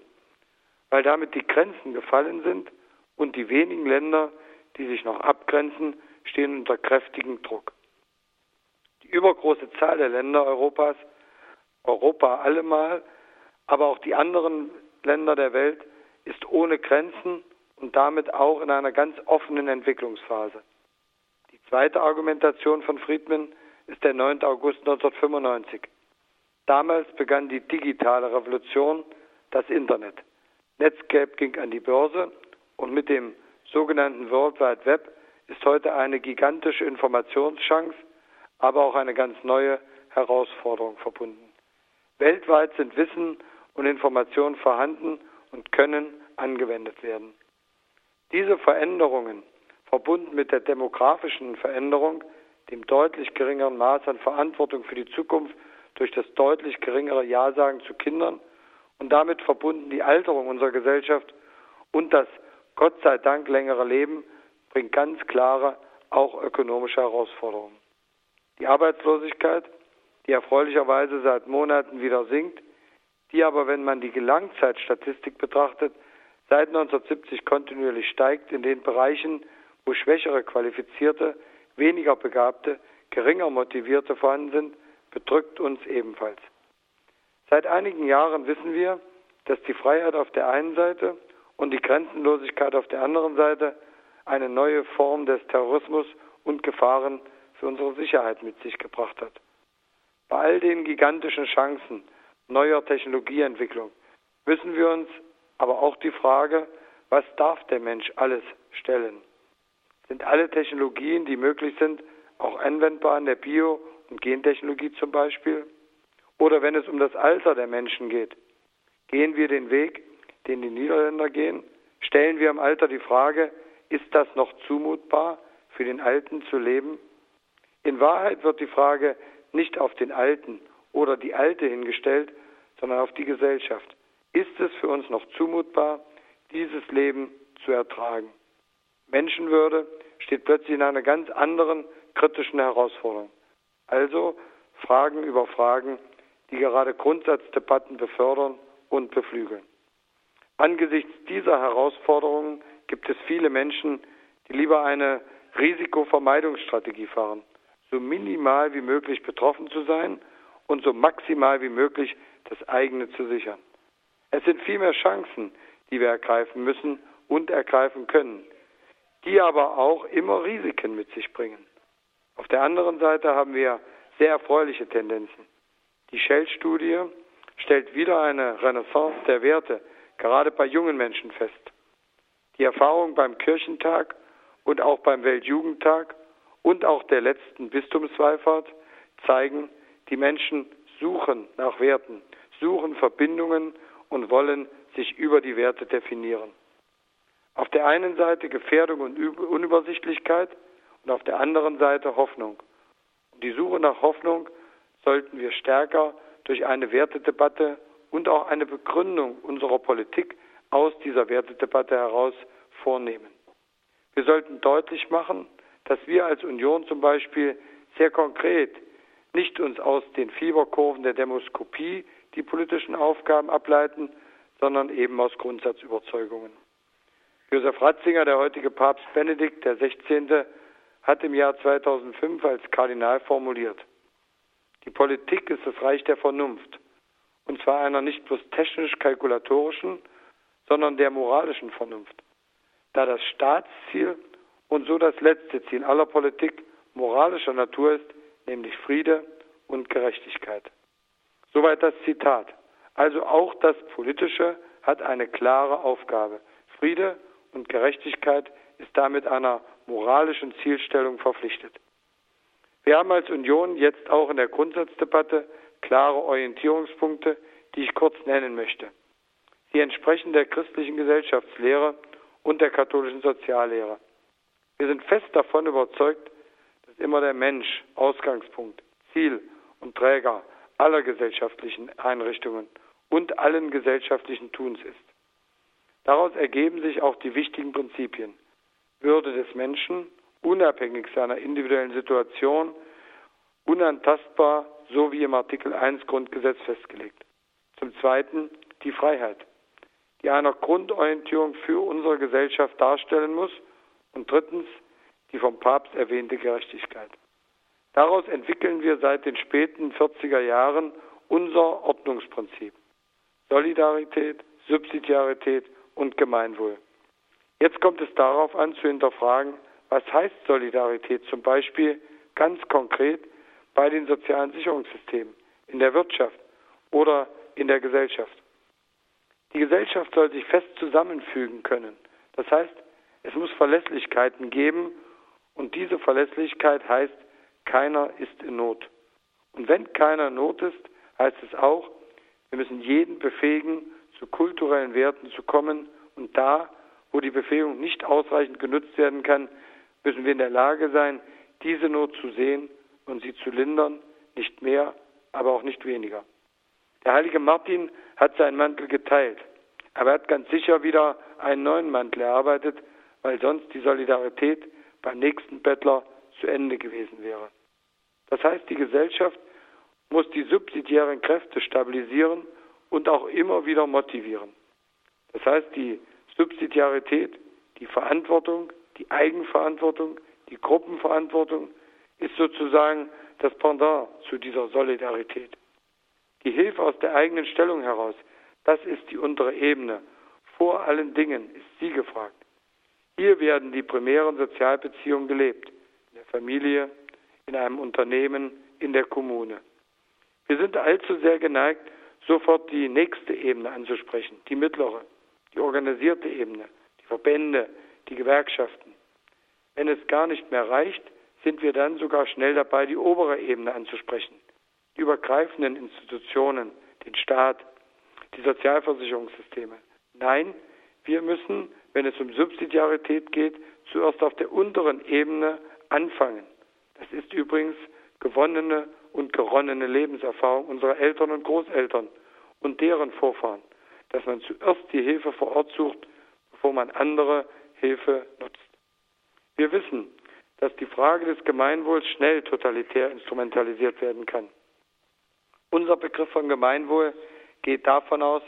weil damit die Grenzen gefallen sind und die wenigen Länder, die sich noch abgrenzen, stehen unter kräftigem Druck. Die übergroße Zahl der Länder Europas, Europa allemal, aber auch die anderen Länder der Welt ist ohne Grenzen und damit auch in einer ganz offenen Entwicklungsphase. Die zweite Argumentation von Friedman ist der 9. August 1995. Damals begann die digitale Revolution, das Internet. Netscape ging an die Börse und mit dem sogenannten World Wide Web ist heute eine gigantische Informationschance, aber auch eine ganz neue Herausforderung verbunden. Weltweit sind Wissen und Informationen vorhanden und können angewendet werden. Diese Veränderungen, verbunden mit der demografischen Veränderung, dem deutlich geringeren Maß an Verantwortung für die Zukunft durch das deutlich geringere Ja-Sagen zu Kindern und damit verbunden die Alterung unserer Gesellschaft und das Gott sei Dank längere Leben bringt ganz klare, auch ökonomische Herausforderungen. Die Arbeitslosigkeit, die erfreulicherweise seit Monaten wieder sinkt, die aber, wenn man die Langzeitstatistik betrachtet, seit 1970 kontinuierlich steigt in den Bereichen, wo schwächere Qualifizierte, weniger Begabte, geringer Motivierte vorhanden sind, bedrückt uns ebenfalls. Seit einigen Jahren wissen wir, dass die Freiheit auf der einen Seite und die Grenzenlosigkeit auf der anderen Seite eine neue Form des Terrorismus und Gefahren für unsere Sicherheit mit sich gebracht hat. Bei all den gigantischen Chancen neuer Technologieentwicklung müssen wir uns aber auch die Frage, was darf der Mensch alles stellen? Sind alle Technologien, die möglich sind, auch anwendbar in der Bio- und Gentechnologie zum Beispiel? Oder wenn es um das Alter der Menschen geht, gehen wir den Weg, den die Niederländer gehen? Stellen wir im Alter die Frage, ist das noch zumutbar, für den Alten zu leben? In Wahrheit wird die Frage nicht auf den Alten oder die Alte hingestellt, sondern auf die Gesellschaft. Ist es für uns noch zumutbar, dieses Leben zu ertragen? Menschenwürde steht plötzlich in einer ganz anderen kritischen Herausforderung. Also Fragen über Fragen, die gerade Grundsatzdebatten befördern und beflügeln. Angesichts dieser Herausforderungen gibt es viele Menschen, die lieber eine Risikovermeidungsstrategie fahren, so minimal wie möglich betroffen zu sein und so maximal wie möglich das eigene zu sichern. Es sind vielmehr Chancen, die wir ergreifen müssen und ergreifen können, die aber auch immer Risiken mit sich bringen. Auf der anderen Seite haben wir sehr erfreuliche Tendenzen. Die Shell-Studie stellt wieder eine Renaissance der Werte, gerade bei jungen Menschen fest. Die Erfahrung beim Kirchentag und auch beim Weltjugendtag und auch der letzten Bistumswallfahrt zeigen, die Menschen suchen nach Werten, suchen Verbindungen und wollen sich über die Werte definieren. Auf der einen Seite Gefährdung und Unübersichtlichkeit und auf der anderen Seite Hoffnung. Die Suche nach Hoffnung sollten wir stärker durch eine Wertedebatte und auch eine Begründung unserer Politik aus dieser Wertedebatte heraus vornehmen. Wir sollten deutlich machen, dass wir als Union zum Beispiel sehr konkret nicht uns aus den Fieberkurven der Demoskopie die politischen Aufgaben ableiten, sondern eben aus Grundsatzüberzeugungen. Josef Ratzinger, der heutige Papst Benedikt XVI., hat im Jahr 2005 als Kardinal formuliert, die Politik ist das Reich der Vernunft, und zwar einer nicht bloß technisch-kalkulatorischen, sondern der moralischen Vernunft, da das Staatsziel und so das letzte Ziel aller Politik moralischer Natur ist, nämlich Friede und Gerechtigkeit. Soweit das Zitat. Also auch das Politische hat eine klare Aufgabe. Friede und Gerechtigkeit ist damit einer moralischen Zielstellung verpflichtet. Wir haben als Union jetzt auch in der Grundsatzdebatte klare Orientierungspunkte, die ich kurz nennen möchte. Sie entsprechen der christlichen Gesellschaftslehre und der katholischen Soziallehre. Wir sind fest davon überzeugt, dass immer der Mensch Ausgangspunkt, Ziel und Träger aller gesellschaftlichen Einrichtungen und allen gesellschaftlichen Tuns ist. Daraus ergeben sich auch die wichtigen Prinzipien. Würde des Menschen, unabhängig seiner individuellen Situation, unantastbar, so wie im Artikel 1 Grundgesetz festgelegt. Zum Zweiten die Freiheit, die einer Grundorientierung für unsere Gesellschaft darstellen muss. Und drittens die vom Papst erwähnte Gerechtigkeit. Daraus entwickeln wir seit den späten 40er Jahren unser Ordnungsprinzip. Solidarität, Subsidiarität und Gemeinwohl. Jetzt kommt es darauf an zu hinterfragen, was heißt Solidarität zum Beispiel ganz konkret bei den sozialen Sicherungssystemen, in der Wirtschaft oder in der Gesellschaft. Die Gesellschaft soll sich fest zusammenfügen können. Das heißt, es muss Verlässlichkeiten geben und diese Verlässlichkeit heißt, keiner ist in Not. Und wenn keiner in Not ist, heißt es auch, wir müssen jeden befähigen, zu kulturellen Werten zu kommen. Und da, wo die Befähigung nicht ausreichend genutzt werden kann, müssen wir in der Lage sein, diese Not zu sehen und sie zu lindern, nicht mehr, aber auch nicht weniger. Der heilige Martin hat seinen Mantel geteilt, aber er hat ganz sicher wieder einen neuen Mantel erarbeitet, weil sonst die Solidarität beim nächsten Bettler zu Ende gewesen wäre. Das heißt, die Gesellschaft muss die subsidiären Kräfte stabilisieren und auch immer wieder motivieren. Das heißt, die Subsidiarität, die Verantwortung, die Eigenverantwortung, die Gruppenverantwortung ist sozusagen das Pendant zu dieser Solidarität. Die Hilfe aus der eigenen Stellung heraus, das ist die untere Ebene. Vor allen Dingen ist sie gefragt. Hier werden die primären Sozialbeziehungen gelebt. In der Familie, in einem Unternehmen, in der Kommune. Wir sind allzu sehr geneigt, sofort die nächste Ebene anzusprechen, die mittlere, die organisierte Ebene, die Verbände, die Gewerkschaften. Wenn es gar nicht mehr reicht, sind wir dann sogar schnell dabei, die obere Ebene anzusprechen, die übergreifenden Institutionen, den Staat, die Sozialversicherungssysteme. Nein, wir müssen, wenn es um Subsidiarität geht, zuerst auf der unteren Ebene anfangen. Das ist übrigens gewonnene und geronnene Lebenserfahrung unserer Eltern und Großeltern und deren Vorfahren, dass man zuerst die Hilfe vor Ort sucht, bevor man andere Hilfe nutzt. Wir wissen, dass die Frage des Gemeinwohls schnell totalitär instrumentalisiert werden kann. Unser Begriff von Gemeinwohl geht davon aus,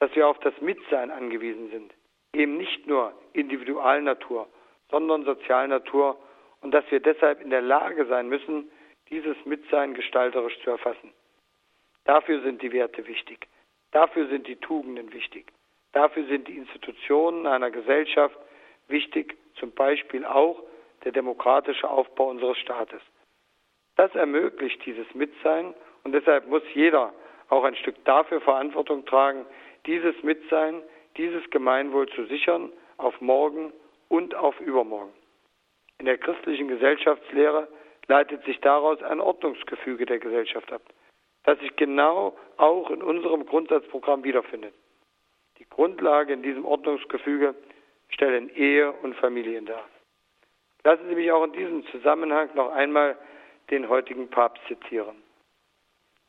dass wir auf das Mitsein angewiesen sind, eben nicht nur Individualnatur, sondern Sozialnatur und dass wir deshalb in der Lage sein müssen, dieses Mitsein gestalterisch zu erfassen. Dafür sind die Werte wichtig. Dafür sind die Tugenden wichtig. Dafür sind die Institutionen einer Gesellschaft wichtig, zum Beispiel auch der demokratische Aufbau unseres Staates. Das ermöglicht dieses Mitsein und deshalb muss jeder auch ein Stück dafür Verantwortung tragen, dieses Mitsein, dieses Gemeinwohl zu sichern auf morgen und auf übermorgen. In der christlichen Gesellschaftslehre leitet sich daraus ein Ordnungsgefüge der Gesellschaft ab, das sich genau auch in unserem Grundsatzprogramm wiederfindet. Die Grundlage in diesem Ordnungsgefüge stellen Ehe und Familien dar. Lassen Sie mich auch in diesem Zusammenhang noch einmal den heutigen Papst zitieren.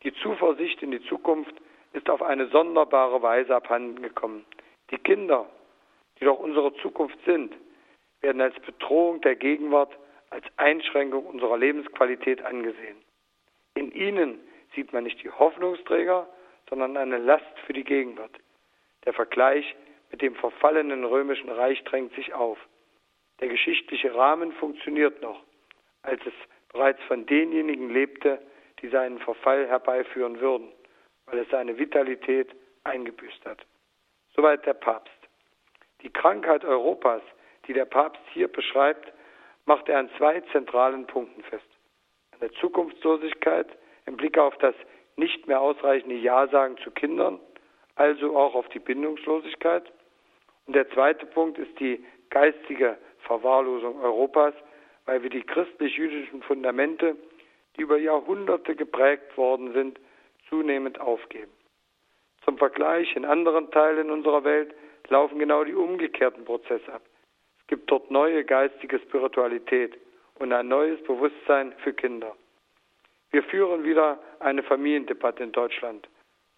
Die Zuversicht in die Zukunft ist auf eine sonderbare Weise abhandengekommen. Die Kinder, die doch unsere Zukunft sind, werden als Bedrohung der Gegenwart, als Einschränkung unserer Lebensqualität angesehen. In ihnen sieht man nicht die Hoffnungsträger, sondern eine Last für die Gegenwart. Der Vergleich mit dem verfallenen römischen Reich drängt sich auf. Der geschichtliche Rahmen funktioniert noch, als es bereits von denjenigen lebte, die seinen Verfall herbeiführen würden, weil es seine Vitalität eingebüßt hat. Soweit der Papst. Die Krankheit Europas die der Papst hier beschreibt, macht er an zwei zentralen Punkten fest. An der Zukunftslosigkeit im Blick auf das nicht mehr ausreichende Ja sagen zu Kindern, also auch auf die Bindungslosigkeit. Und der zweite Punkt ist die geistige Verwahrlosung Europas, weil wir die christlich-jüdischen Fundamente, die über Jahrhunderte geprägt worden sind, zunehmend aufgeben. Zum Vergleich, in anderen Teilen unserer Welt laufen genau die umgekehrten Prozesse ab. Es gibt dort neue geistige Spiritualität und ein neues Bewusstsein für Kinder. Wir führen wieder eine Familiendebatte in Deutschland.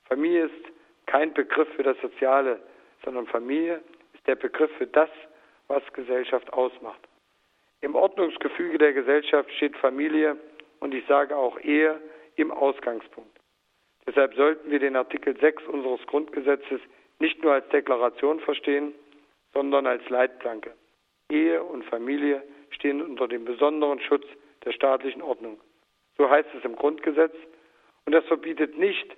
Familie ist kein Begriff für das Soziale, sondern Familie der Begriff für das, was Gesellschaft ausmacht. Im Ordnungsgefüge der Gesellschaft steht Familie und ich sage auch Ehe im Ausgangspunkt. Deshalb sollten wir den Artikel 6 unseres Grundgesetzes nicht nur als Deklaration verstehen, sondern als Leitplanke. Ehe und Familie stehen unter dem besonderen Schutz der staatlichen Ordnung. So heißt es im Grundgesetz. Und das verbietet nicht,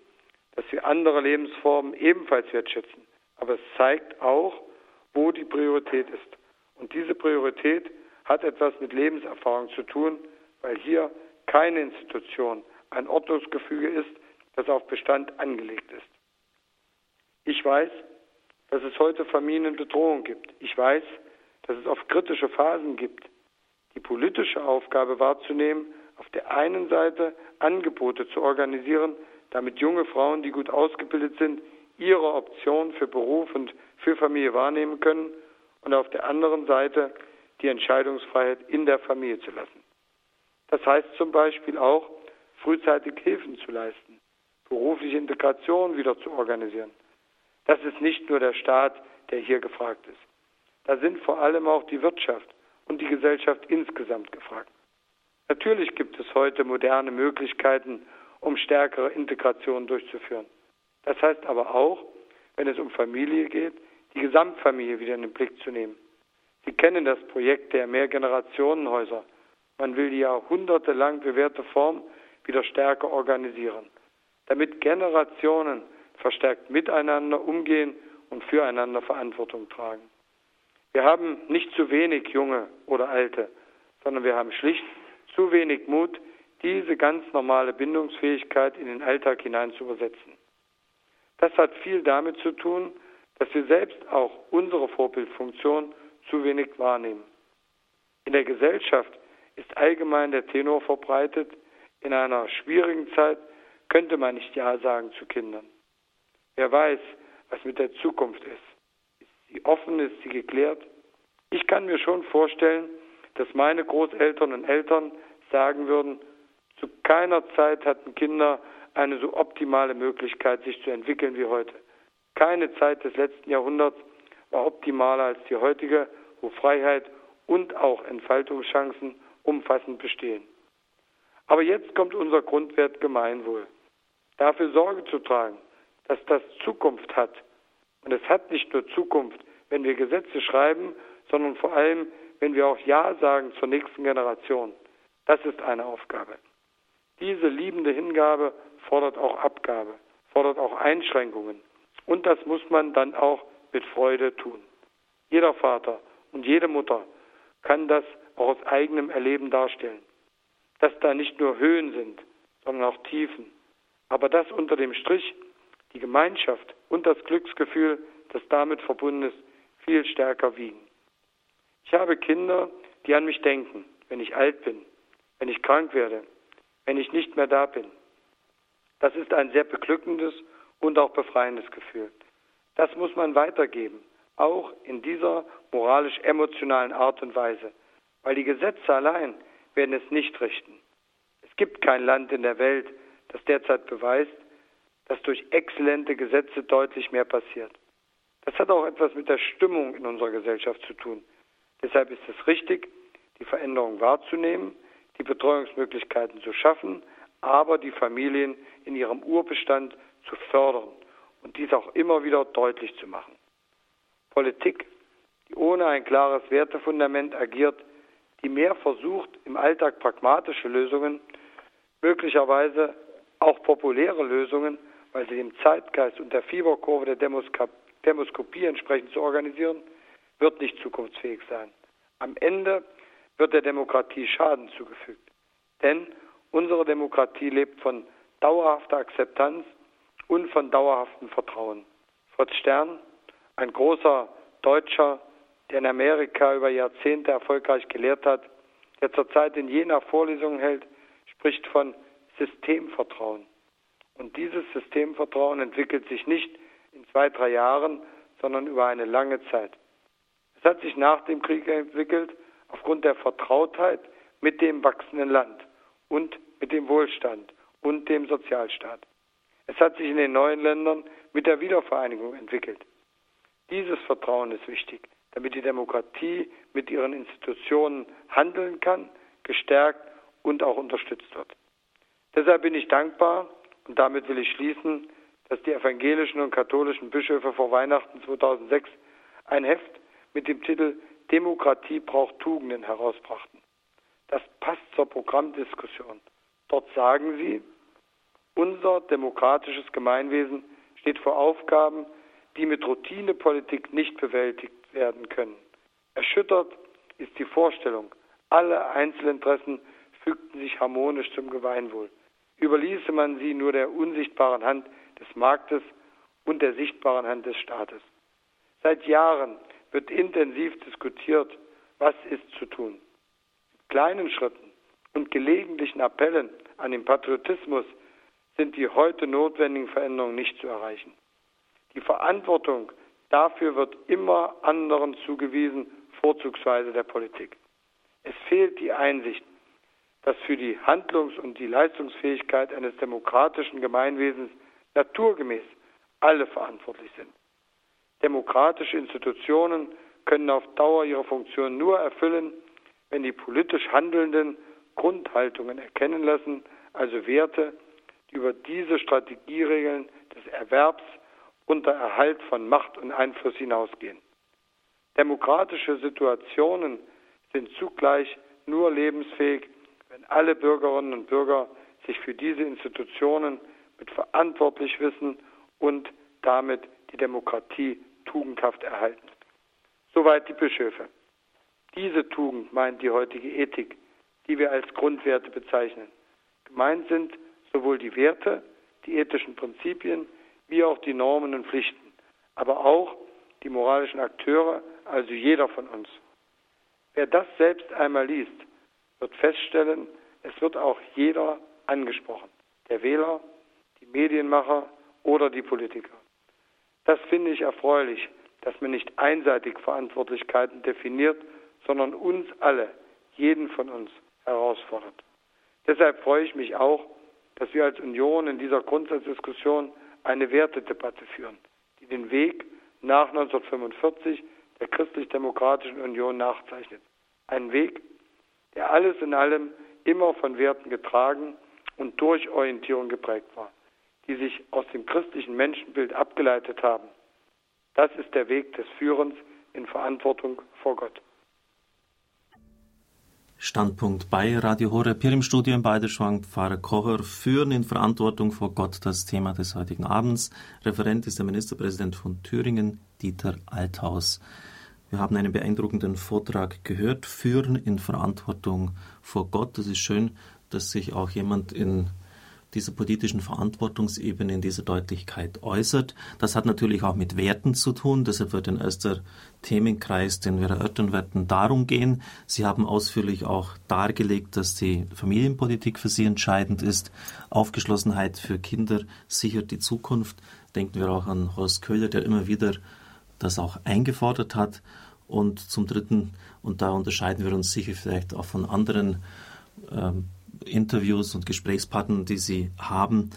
dass wir andere Lebensformen ebenfalls wertschätzen. Aber es zeigt auch, wo die Priorität ist. Und diese Priorität hat etwas mit Lebenserfahrung zu tun, weil hier keine Institution ein Ordnungsgefüge ist, das auf Bestand angelegt ist. Ich weiß, dass es heute Familienbedrohung gibt. Ich weiß, dass es oft kritische Phasen gibt. Die politische Aufgabe wahrzunehmen, auf der einen Seite Angebote zu organisieren, damit junge Frauen, die gut ausgebildet sind, ihre Option für Beruf und für Familie wahrnehmen können und auf der anderen Seite die Entscheidungsfreiheit in der Familie zu lassen. Das heißt zum Beispiel auch, frühzeitig Hilfen zu leisten, berufliche Integration wieder zu organisieren. Das ist nicht nur der Staat, der hier gefragt ist. Da sind vor allem auch die Wirtschaft und die Gesellschaft insgesamt gefragt. Natürlich gibt es heute moderne Möglichkeiten, um stärkere Integration durchzuführen. Das heißt aber auch, wenn es um Familie geht, die Gesamtfamilie wieder in den Blick zu nehmen. Sie kennen das Projekt der Mehrgenerationenhäuser. Man will die jahrhundertelang bewährte Form wieder stärker organisieren, damit Generationen verstärkt miteinander umgehen und füreinander Verantwortung tragen. Wir haben nicht zu wenig Junge oder Alte, sondern wir haben schlicht zu wenig Mut, diese ganz normale Bindungsfähigkeit in den Alltag hinein zu übersetzen. Das hat viel damit zu tun, dass wir selbst auch unsere Vorbildfunktion zu wenig wahrnehmen. In der Gesellschaft ist allgemein der Tenor verbreitet, in einer schwierigen Zeit könnte man nicht Ja sagen zu Kindern. Wer weiß, was mit der Zukunft ist. Ist sie offen, ist sie geklärt? Ich kann mir schon vorstellen, dass meine Großeltern und Eltern sagen würden, zu keiner Zeit hatten Kinder eine so optimale Möglichkeit, sich zu entwickeln wie heute. Keine Zeit des letzten Jahrhunderts war optimaler als die heutige, wo Freiheit und auch Entfaltungschancen umfassend bestehen. Aber jetzt kommt unser Grundwert Gemeinwohl. Dafür Sorge zu tragen, dass das Zukunft hat. Und es hat nicht nur Zukunft, wenn wir Gesetze schreiben, sondern vor allem, wenn wir auch Ja sagen zur nächsten Generation. Das ist eine Aufgabe. Diese liebende Hingabe fordert auch Abgabe, fordert auch Einschränkungen. Und das muss man dann auch mit Freude tun. Jeder Vater und jede Mutter kann das auch aus eigenem Erleben darstellen. Dass da nicht nur Höhen sind, sondern auch Tiefen. Aber dass unter dem Strich die Gemeinschaft und das Glücksgefühl, das damit verbunden ist, viel stärker wiegen. Ich habe Kinder, die an mich denken, wenn ich alt bin, wenn ich krank werde, wenn ich nicht mehr da bin. Das ist ein sehr beglückendes und auch befreiendes Gefühl. Das muss man weitergeben, auch in dieser moralisch-emotionalen Art und Weise, weil die Gesetze allein werden es nicht richten. Es gibt kein Land in der Welt, das derzeit beweist, dass durch exzellente Gesetze deutlich mehr passiert. Das hat auch etwas mit der Stimmung in unserer Gesellschaft zu tun. Deshalb ist es richtig, die Veränderung wahrzunehmen, die Betreuungsmöglichkeiten zu schaffen, aber die Familien in ihrem Urbestand zu fördern und dies auch immer wieder deutlich zu machen. Politik, die ohne ein klares Wertefundament agiert, die mehr versucht, im Alltag pragmatische Lösungen, möglicherweise auch populäre Lösungen, weil sie dem Zeitgeist und der Fieberkurve der Demoskopie entsprechend zu organisieren, wird nicht zukunftsfähig sein. Am Ende wird der Demokratie Schaden zugefügt. Denn unsere Demokratie lebt von dauerhafter Akzeptanz und von dauerhaftem Vertrauen. Fritz Stern, ein großer Deutscher, der in Amerika über Jahrzehnte erfolgreich gelehrt hat, der zurzeit in Jena Vorlesungen hält, spricht von Systemvertrauen. Und dieses Systemvertrauen entwickelt sich nicht in zwei, drei Jahren, sondern über eine lange Zeit. Es hat sich nach dem Krieg entwickelt aufgrund der Vertrautheit mit dem wachsenden Land und mit dem Wohlstand und dem Sozialstaat. Es hat sich in den neuen Ländern mit der Wiedervereinigung entwickelt. Dieses Vertrauen ist wichtig, damit die Demokratie mit ihren Institutionen handeln kann, gestärkt und auch unterstützt wird. Deshalb bin ich dankbar und damit will ich schließen, dass die evangelischen und katholischen Bischöfe vor Weihnachten 2006 ein Heft mit dem Titel Demokratie braucht Tugenden herausbrachten. Das passt zur Programmdiskussion. Dort sagen sie, unser demokratisches Gemeinwesen steht vor Aufgaben, die mit Routinepolitik nicht bewältigt werden können. Erschüttert ist die Vorstellung, alle Einzelinteressen fügten sich harmonisch zum Gemeinwohl. Überließe man sie nur der unsichtbaren Hand des Marktes und der sichtbaren Hand des Staates. Seit Jahren wird intensiv diskutiert, was ist zu tun. Mit kleinen Schritten und gelegentlichen Appellen an den Patriotismus sind die heute notwendigen Veränderungen nicht zu erreichen. Die Verantwortung dafür wird immer anderen zugewiesen, vorzugsweise der Politik. Es fehlt die Einsicht, dass für die Handlungs- und die Leistungsfähigkeit eines demokratischen Gemeinwesens naturgemäß alle verantwortlich sind. Demokratische Institutionen können auf Dauer ihre Funktion nur erfüllen, wenn die politisch Handelnden Grundhaltungen erkennen lassen, also Werte, über diese Strategieregeln des Erwerbs unter Erhalt von Macht und Einfluss hinausgehen. Demokratische Situationen sind zugleich nur lebensfähig, wenn alle Bürgerinnen und Bürger sich für diese Institutionen mit verantwortlich wissen und damit die Demokratie tugendhaft erhalten. Soweit die Bischöfe. Diese Tugend meint die heutige Ethik, die wir als Grundwerte bezeichnen. Gemeint sind sowohl die Werte, die ethischen Prinzipien, wie auch die Normen und Pflichten, aber auch die moralischen Akteure, also jeder von uns. Wer das selbst einmal liest, wird feststellen, es wird auch jeder angesprochen. Der Wähler, die Medienmacher oder die Politiker. Das finde ich erfreulich, dass man nicht einseitig Verantwortlichkeiten definiert, sondern uns alle, jeden von uns, herausfordert. Deshalb freue ich mich auch, dass wir als Union in dieser Grundsatzdiskussion eine Wertedebatte führen, die den Weg nach 1945 der christlich-demokratischen Union nachzeichnet. Ein Weg, der alles in allem immer von Werten getragen und durch Orientierung geprägt war, die sich aus dem christlichen Menschenbild abgeleitet haben. Das ist der Weg des Führens in Verantwortung vor Gott. Standpunkt bei Radio Horeb hier im Studio in Beiderschwang. Pfarrer Kocher führen in Verantwortung vor Gott das Thema des heutigen Abends. Referent ist der Ministerpräsident von Thüringen, Dieter Althaus. Wir haben einen beeindruckenden Vortrag gehört. Führen in Verantwortung vor Gott. Es ist schön, dass sich auch jemand in dieser politischen Verantwortungsebene in dieser Deutlichkeit äußert. Das hat natürlich auch mit Werten zu tun. Deshalb wird ein erster Themenkreis, den wir erörtern werden, darum gehen. Sie haben ausführlich auch dargelegt, dass die Familienpolitik für Sie entscheidend ist. Aufgeschlossenheit für Kinder sichert die Zukunft. Denken wir auch an Horst Köhler, der immer wieder das auch eingefordert hat. Und zum Dritten, und da unterscheiden wir uns sicher vielleicht auch von anderen ähm, Interviews und Gesprächspartnern, die Sie haben,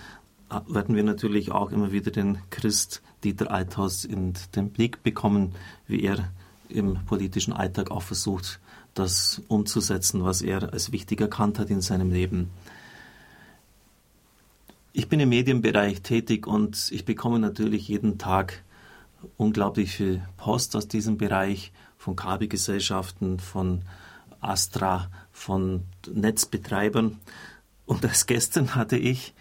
werden wir natürlich auch immer wieder den Christ Dieter Althaus in den Blick bekommen, wie er im politischen Alltag auch versucht, das umzusetzen, was er als wichtig erkannt hat in seinem Leben. Ich bin im Medienbereich tätig und ich bekomme natürlich jeden Tag unglaublich viel Post aus diesem Bereich von Kabelgesellschaften, von Astra, von Netzbetreibern. Und erst gestern hatte ich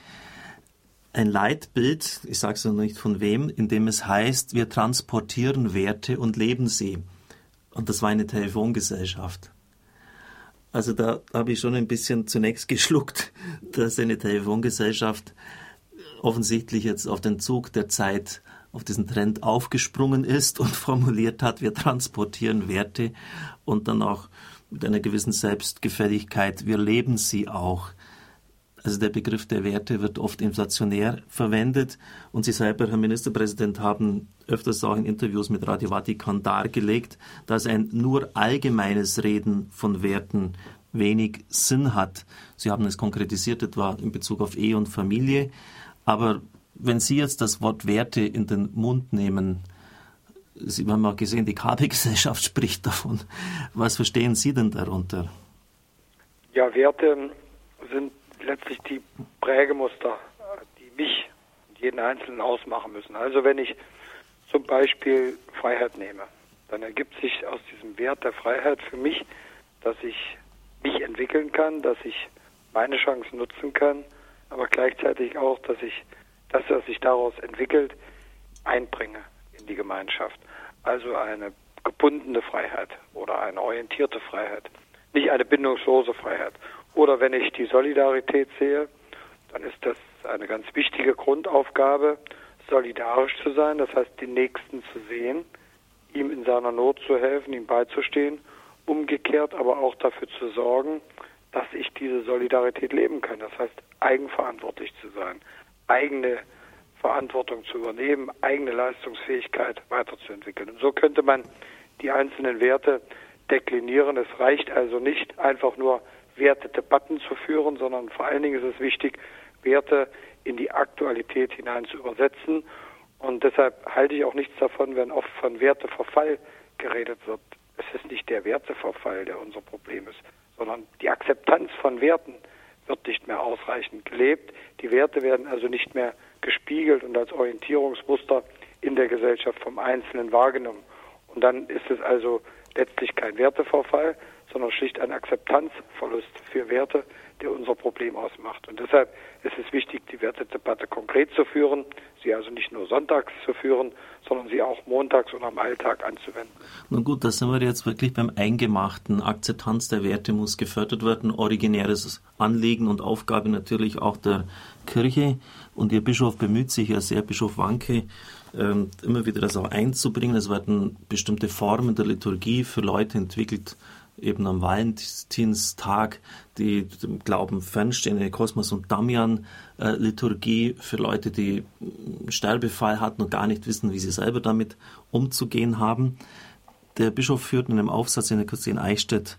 ein Leitbild, ich sage es noch nicht von wem, in dem es heißt, wir transportieren Werte und leben sie. Und das war eine Telefongesellschaft. Also da habe ich schon ein bisschen zunächst geschluckt, dass eine Telefongesellschaft offensichtlich jetzt auf den Zug der Zeit, auf diesen Trend aufgesprungen ist und formuliert hat, wir transportieren Werte und dann auch mit einer gewissen Selbstgefälligkeit, wir leben sie auch. Also der Begriff der Werte wird oft inflationär verwendet und Sie selber, Herr Ministerpräsident, haben öfters auch in Interviews mit Radio Vatikan dargelegt, dass ein nur allgemeines Reden von Werten wenig Sinn hat. Sie haben es konkretisiert etwa in Bezug auf Ehe und Familie. Aber wenn Sie jetzt das Wort Werte in den Mund nehmen, Sie haben auch gesehen, die Kabelgesellschaft spricht davon. Was verstehen Sie denn darunter? Ja, Werte sind letztlich die Prägemuster, die mich und jeden Einzelnen ausmachen müssen. Also wenn ich zum Beispiel Freiheit nehme, dann ergibt sich aus diesem Wert der Freiheit für mich, dass ich mich entwickeln kann, dass ich meine Chancen nutzen kann, aber gleichzeitig auch, dass ich das, was sich daraus entwickelt, einbringe in die Gemeinschaft. Also eine gebundene Freiheit oder eine orientierte Freiheit, nicht eine bindungslose Freiheit. Oder wenn ich die Solidarität sehe, dann ist das eine ganz wichtige Grundaufgabe, solidarisch zu sein, das heißt den Nächsten zu sehen, ihm in seiner Not zu helfen, ihm beizustehen, umgekehrt aber auch dafür zu sorgen, dass ich diese Solidarität leben kann. Das heißt, eigenverantwortlich zu sein, eigene Verantwortung zu übernehmen, eigene Leistungsfähigkeit weiterzuentwickeln. Und so könnte man die einzelnen Werte deklinieren. Es reicht also nicht einfach nur Wertedebatten zu führen, sondern vor allen Dingen ist es wichtig, Werte in die Aktualität hinein zu übersetzen. Und deshalb halte ich auch nichts davon, wenn oft von Werteverfall geredet wird. Es ist nicht der Werteverfall, der unser Problem ist, sondern die Akzeptanz von Werten wird nicht mehr ausreichend gelebt. Die Werte werden also nicht mehr gespiegelt und als Orientierungsmuster in der Gesellschaft vom Einzelnen wahrgenommen. Und dann ist es also letztlich kein Werteverfall, sondern schlicht ein Akzeptanzverlust für Werte, der unser Problem ausmacht. Und deshalb ist es wichtig, die Wertedebatte konkret zu führen, sie also nicht nur sonntags zu führen, sondern sie auch montags und am Alltag anzuwenden. Nun gut, da sind wir jetzt wirklich beim Eingemachten. Akzeptanz der Werte muss gefördert werden, originäres Anliegen und Aufgabe natürlich auch der Kirche. Und Ihr Bischof bemüht sich ja sehr, Bischof Wanke, ähm, immer wieder das auch einzubringen. Es werden bestimmte Formen der Liturgie für Leute entwickelt, eben am Valentinstag die dem Glauben fernstehende Kosmos und Damian äh, für Leute, die Sterbefall hatten und gar nicht wissen, wie sie selber damit umzugehen haben. Der Bischof führt in einem Aufsatz, den er in Eichstätt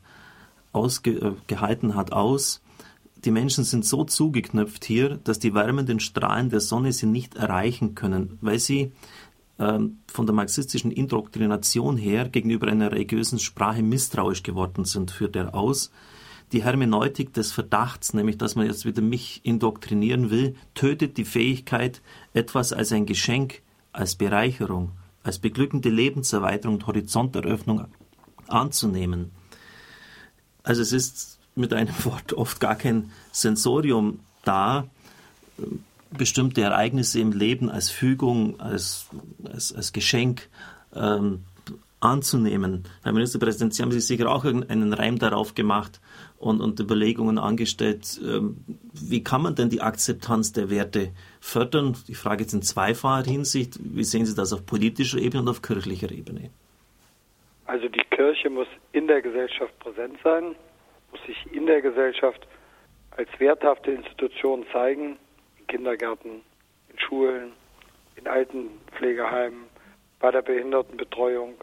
ausgehalten äh, hat, aus. Die Menschen sind so zugeknöpft hier, dass die wärmenden Strahlen der Sonne sie nicht erreichen können, weil sie ähm, von der marxistischen Indoktrination her gegenüber einer religiösen Sprache misstrauisch geworden sind, führt er aus. Die Hermeneutik des Verdachts, nämlich dass man jetzt wieder mich indoktrinieren will, tötet die Fähigkeit, etwas als ein Geschenk, als Bereicherung, als beglückende Lebenserweiterung und Horizonteröffnung anzunehmen. Also es ist mit einem Wort oft gar kein Sensorium da, bestimmte Ereignisse im Leben als Fügung, als, als, als Geschenk ähm, anzunehmen. Herr Ministerpräsident, Sie haben sich sicher auch einen Reim darauf gemacht und, und Überlegungen angestellt. Ähm, wie kann man denn die Akzeptanz der Werte fördern? Die Frage jetzt in zweifacher Hinsicht. Wie sehen Sie das auf politischer Ebene und auf kirchlicher Ebene? Also die Kirche muss in der Gesellschaft präsent sein, sich in der Gesellschaft als werthafte Institution zeigen, Kindergärten, in Schulen, in Altenpflegeheimen, bei der Behindertenbetreuung,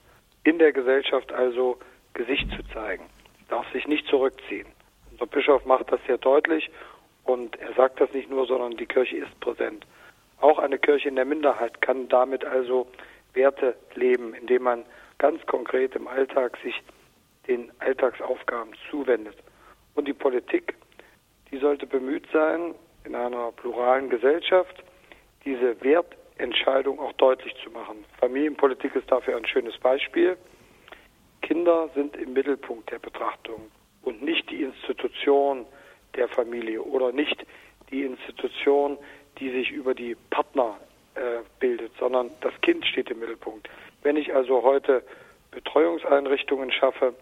in der Gesellschaft also Gesicht zu zeigen. Darf sich nicht zurückziehen. Unser Bischof macht das sehr deutlich und er sagt das nicht nur, sondern die Kirche ist präsent. Auch eine Kirche in der Minderheit kann damit also Werte leben, indem man ganz konkret im Alltag sich den Alltagsaufgaben zuwendet. Und die Politik, die sollte bemüht sein, in einer pluralen Gesellschaft diese Wertentscheidung auch deutlich zu machen. Familienpolitik ist dafür ein schönes Beispiel. Kinder sind im Mittelpunkt der Betrachtung und nicht die Institution der Familie oder nicht die Institution, die sich über die Partner äh, bildet, sondern das Kind steht im Mittelpunkt. Wenn ich also heute Betreuungseinrichtungen schaffe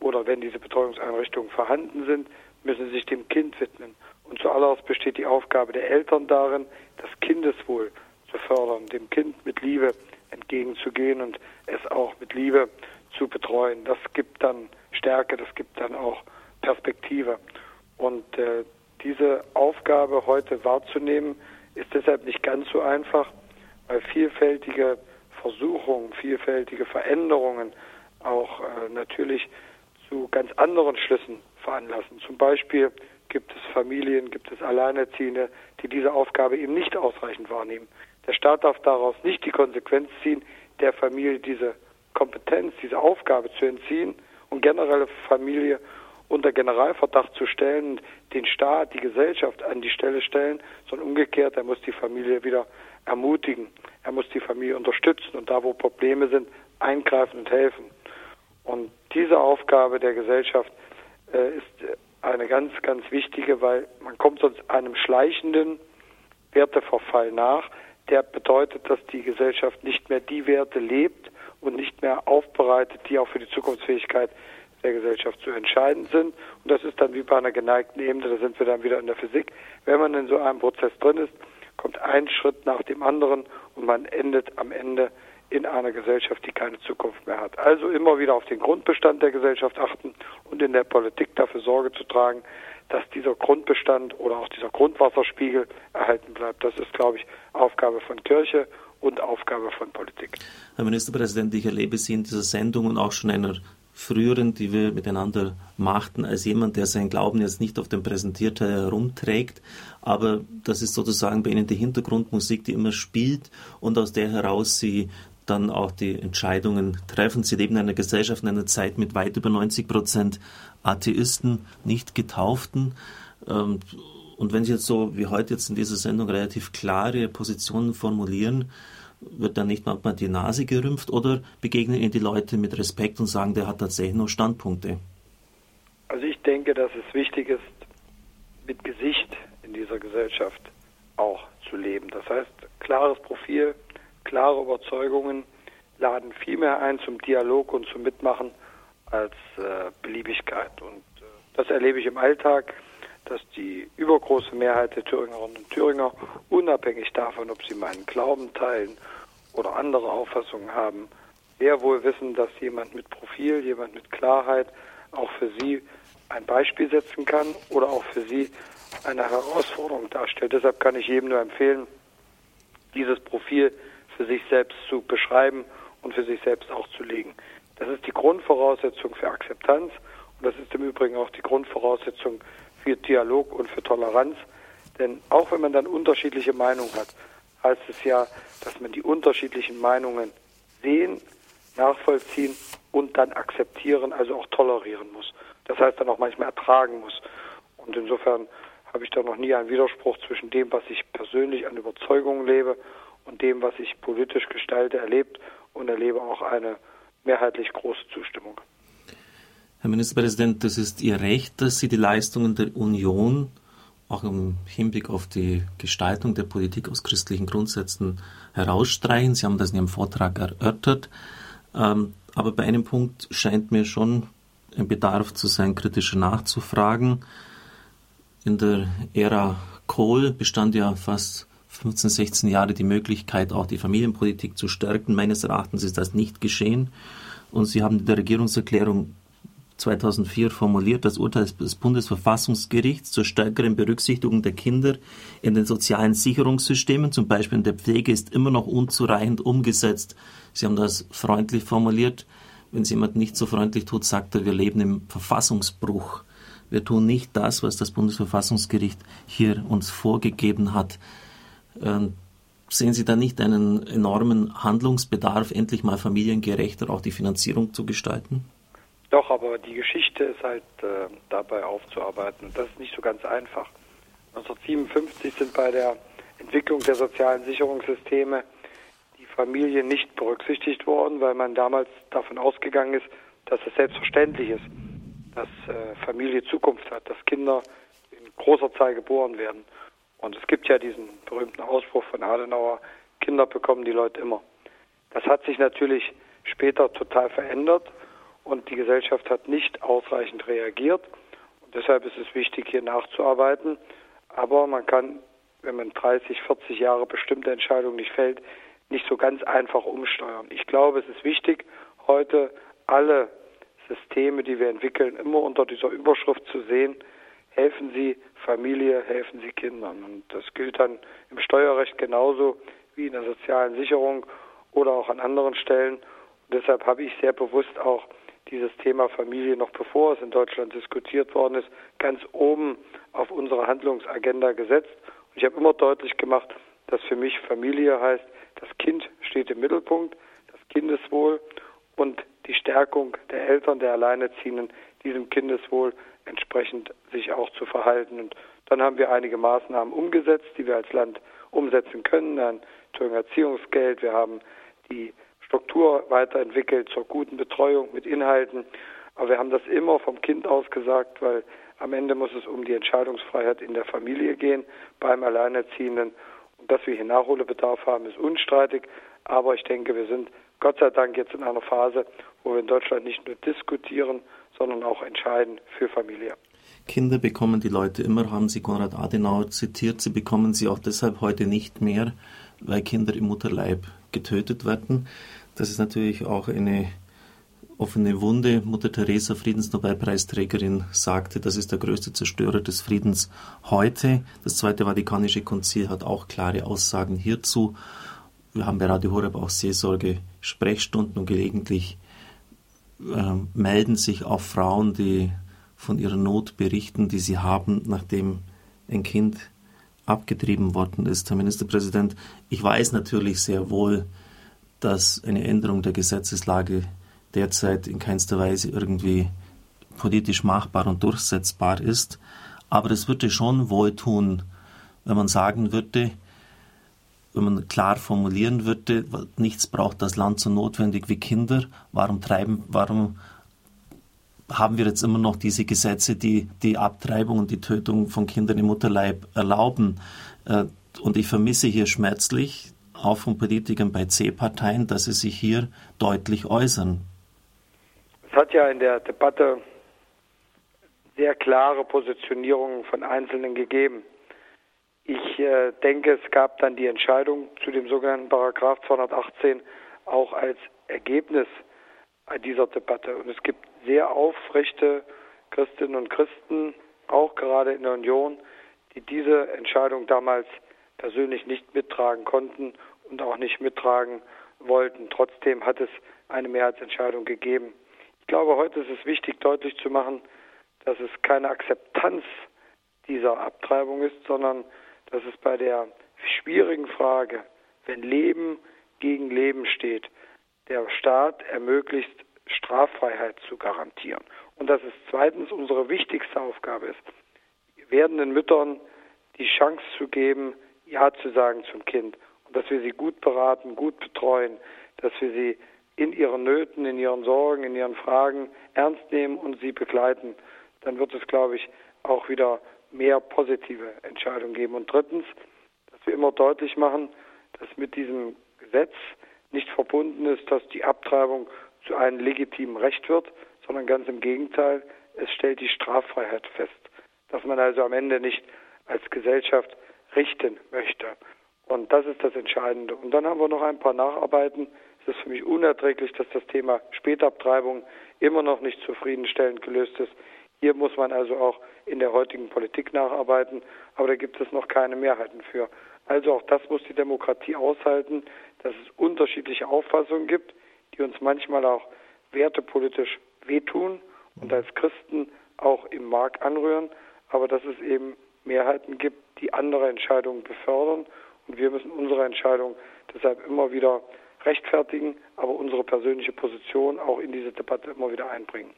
oder wenn diese Betreuungseinrichtungen vorhanden sind, müssen sich dem Kind widmen. Und zuallererst besteht die Aufgabe der Eltern darin, das Kindeswohl zu fördern, dem Kind mit Liebe entgegenzugehen und es auch mit Liebe zu betreuen. Das gibt dann Stärke, das gibt dann auch Perspektive. Und äh, diese Aufgabe heute wahrzunehmen, ist deshalb nicht ganz so einfach, weil vielfältige Versuchungen, vielfältige Veränderungen auch äh, natürlich zu ganz anderen Schlüssen veranlassen. Zum Beispiel gibt es Familien, gibt es Alleinerziehende, die diese Aufgabe eben nicht ausreichend wahrnehmen. Der Staat darf daraus nicht die Konsequenz ziehen, der Familie diese Kompetenz, diese Aufgabe zu entziehen und generelle Familie unter Generalverdacht zu stellen, den Staat, die Gesellschaft an die Stelle stellen, sondern umgekehrt, er muss die Familie wieder ermutigen, er muss die Familie unterstützen und da, wo Probleme sind, eingreifen und helfen. Und diese Aufgabe der Gesellschaft äh, ist eine ganz, ganz wichtige, weil man kommt sonst einem schleichenden Werteverfall nach, der bedeutet, dass die Gesellschaft nicht mehr die Werte lebt und nicht mehr aufbereitet, die auch für die Zukunftsfähigkeit der Gesellschaft zu entscheiden sind. Und das ist dann wie bei einer geneigten Ebene, da sind wir dann wieder in der Physik. Wenn man in so einem Prozess drin ist, kommt ein Schritt nach dem anderen und man endet am Ende in einer Gesellschaft, die keine Zukunft mehr hat. Also immer wieder auf den Grundbestand der Gesellschaft achten und in der Politik dafür Sorge zu tragen, dass dieser Grundbestand oder auch dieser Grundwasserspiegel erhalten bleibt. Das ist, glaube ich, Aufgabe von Kirche und Aufgabe von Politik. Herr Ministerpräsident, ich erlebe Sie in dieser Sendung und auch schon einer früheren, die wir miteinander machten, als jemand, der seinen Glauben jetzt nicht auf dem Präsentierteil herumträgt, aber das ist sozusagen bei Ihnen die Hintergrundmusik, die immer spielt und aus der heraus Sie dann auch die Entscheidungen treffen. Sie leben in einer Gesellschaft, in einer Zeit mit weit über 90 Prozent Atheisten, nicht Getauften. Ähm, und wenn Sie jetzt so wie heute jetzt in dieser Sendung relativ klare Positionen formulieren, wird dann nicht manchmal die Nase gerümpft oder begegnen Ihnen die Leute mit Respekt und sagen, der hat tatsächlich noch Standpunkte? Also ich denke, dass es wichtig ist, mit Gesicht in dieser Gesellschaft auch zu leben. Das heißt, klares Profil, klare Überzeugungen laden viel mehr ein zum Dialog und zum Mitmachen als äh, Beliebigkeit. Und äh, das erlebe ich im Alltag, dass die übergroße Mehrheit der Thüringerinnen und Thüringer, unabhängig davon, ob sie meinen Glauben teilen oder andere Auffassungen haben, sehr wohl wissen, dass jemand mit Profil, jemand mit Klarheit auch für sie ein Beispiel setzen kann oder auch für sie eine Herausforderung darstellt. Deshalb kann ich jedem nur empfehlen, dieses Profil für sich selbst zu beschreiben und für sich selbst auch zu legen. Das ist die Grundvoraussetzung für Akzeptanz und das ist im Übrigen auch die Grundvoraussetzung für Dialog und für Toleranz. Denn auch wenn man dann unterschiedliche Meinungen hat, heißt es ja, dass man die unterschiedlichen Meinungen sehen, nachvollziehen und dann akzeptieren, also auch tolerieren muss. Das heißt dann auch manchmal ertragen muss. Und insofern habe ich da noch nie einen Widerspruch zwischen dem, was ich persönlich an Überzeugungen lebe und dem, was ich politisch gestalte, erlebt und erlebe auch eine mehrheitlich große Zustimmung. Herr Ministerpräsident, das ist Ihr Recht, dass Sie die Leistungen der Union auch im Hinblick auf die Gestaltung der Politik aus christlichen Grundsätzen herausstreichen. Sie haben das in Ihrem Vortrag erörtert. Ähm, aber bei einem Punkt scheint mir schon ein Bedarf zu sein, kritischer nachzufragen. In der Ära Kohl bestand ja fast 15, 16 Jahre die Möglichkeit, auch die Familienpolitik zu stärken. Meines Erachtens ist das nicht geschehen. Und Sie haben in der Regierungserklärung 2004 formuliert, das Urteil des Bundesverfassungsgerichts zur stärkeren Berücksichtigung der Kinder in den sozialen Sicherungssystemen, zum Beispiel in der Pflege, ist immer noch unzureichend umgesetzt. Sie haben das freundlich formuliert. Wenn es jemand nicht so freundlich tut, sagt er, wir leben im Verfassungsbruch. Wir tun nicht das, was das Bundesverfassungsgericht hier uns vorgegeben hat. Ähm, sehen Sie da nicht einen enormen Handlungsbedarf, endlich mal familiengerechter auch die Finanzierung zu gestalten? Doch, aber die Geschichte ist halt äh, dabei aufzuarbeiten. Das ist nicht so ganz einfach. 1957 sind bei der Entwicklung der sozialen Sicherungssysteme die Familien nicht berücksichtigt worden, weil man damals davon ausgegangen ist, dass es selbstverständlich ist, dass äh, Familie Zukunft hat, dass Kinder in großer Zahl geboren werden. Und es gibt ja diesen berühmten Ausspruch von Adenauer, Kinder bekommen die Leute immer. Das hat sich natürlich später total verändert und die Gesellschaft hat nicht ausreichend reagiert. Und deshalb ist es wichtig, hier nachzuarbeiten. Aber man kann, wenn man 30, 40 Jahre bestimmte Entscheidungen nicht fällt, nicht so ganz einfach umsteuern. Ich glaube, es ist wichtig, heute alle Systeme, die wir entwickeln, immer unter dieser Überschrift zu sehen, helfen Sie Familie, helfen Sie Kindern. Und das gilt dann im Steuerrecht genauso wie in der sozialen Sicherung oder auch an anderen Stellen. Und deshalb habe ich sehr bewusst auch dieses Thema Familie noch bevor es in Deutschland diskutiert worden ist, ganz oben auf unsere Handlungsagenda gesetzt. Und ich habe immer deutlich gemacht, dass für mich Familie heißt, das Kind steht im Mittelpunkt, das Kindeswohl und die Stärkung der Eltern, der Alleinerziehenden, diesem Kindeswohl entsprechend sich auch zu verhalten. Und dann haben wir einige Maßnahmen umgesetzt, die wir als Land umsetzen können. Ein Erziehungsgeld, wir haben die Struktur weiterentwickelt zur guten Betreuung mit Inhalten. Aber wir haben das immer vom Kind aus gesagt, weil am Ende muss es um die Entscheidungsfreiheit in der Familie gehen, beim Alleinerziehenden. Und dass wir hier Nachholbedarf haben, ist unstreitig. Aber ich denke, wir sind Gott sei Dank jetzt in einer Phase, wo wir in Deutschland nicht nur diskutieren, sondern auch entscheiden für Familie. Kinder bekommen die Leute immer, haben Sie Konrad Adenauer zitiert, sie bekommen sie auch deshalb heute nicht mehr, weil Kinder im Mutterleib getötet werden. Das ist natürlich auch eine offene Wunde. Mutter Teresa, Friedensnobelpreisträgerin, sagte, das ist der größte Zerstörer des Friedens heute. Das Zweite Vatikanische Konzil hat auch klare Aussagen hierzu. Wir haben bei Radio Horeb auch Seelsorge, Sprechstunden und gelegentlich äh, melden sich auch Frauen, die von ihrer Not berichten, die sie haben, nachdem ein Kind abgetrieben worden ist. Herr Ministerpräsident, ich weiß natürlich sehr wohl, dass eine Änderung der Gesetzeslage derzeit in keinster Weise irgendwie politisch machbar und durchsetzbar ist. Aber es würde schon wohltun, wenn man sagen würde, wenn man klar formulieren würde, nichts braucht das Land so notwendig wie Kinder. Warum treiben, warum haben wir jetzt immer noch diese Gesetze, die die Abtreibung und die Tötung von Kindern im Mutterleib erlauben? Äh, und ich vermisse hier schmerzlich, auch von Politikern bei C-Parteien, dass sie sich hier deutlich äußern. Es hat ja in der Debatte sehr klare Positionierungen von Einzelnen gegeben. Ich äh, denke, es gab dann die Entscheidung zu dem sogenannten Paragraph 218 auch als Ergebnis dieser Debatte. Und es gibt sehr aufrechte Christinnen und Christen, auch gerade in der Union, die diese Entscheidung damals persönlich nicht mittragen konnten und auch nicht mittragen wollten. Trotzdem hat es eine Mehrheitsentscheidung gegeben. Ich glaube, heute ist es wichtig, deutlich zu machen, dass es keine Akzeptanz dieser Abtreibung ist, sondern dass es bei der schwierigen Frage, wenn Leben gegen Leben steht, der Staat ermöglicht, Straffreiheit zu garantieren. Und dass es zweitens unsere wichtigste Aufgabe ist, werdenden Müttern die Chance zu geben, Ja zu sagen zum Kind. Und dass wir sie gut beraten, gut betreuen, dass wir sie in ihren Nöten, in ihren Sorgen, in ihren Fragen ernst nehmen und sie begleiten. Dann wird es, glaube ich, auch wieder mehr positive Entscheidungen geben. Und drittens, dass wir immer deutlich machen, dass mit diesem Gesetz nicht verbunden ist, dass die Abtreibung zu einem legitimen Recht wird, sondern ganz im Gegenteil, es stellt die Straffreiheit fest, dass man also am Ende nicht als Gesellschaft richten möchte. Und das ist das Entscheidende. Und dann haben wir noch ein paar Nacharbeiten. Es ist für mich unerträglich, dass das Thema Spätabtreibung immer noch nicht zufriedenstellend gelöst ist. Hier muss man also auch in der heutigen Politik nacharbeiten, aber da gibt es noch keine Mehrheiten für. Also auch das muss die Demokratie aushalten, dass es unterschiedliche Auffassungen gibt, die uns manchmal auch wertepolitisch wehtun und als Christen auch im Mark anrühren, aber dass es eben Mehrheiten gibt, die andere Entscheidungen befördern und wir müssen unsere Entscheidung deshalb immer wieder rechtfertigen, aber unsere persönliche Position auch in diese Debatte immer wieder einbringen.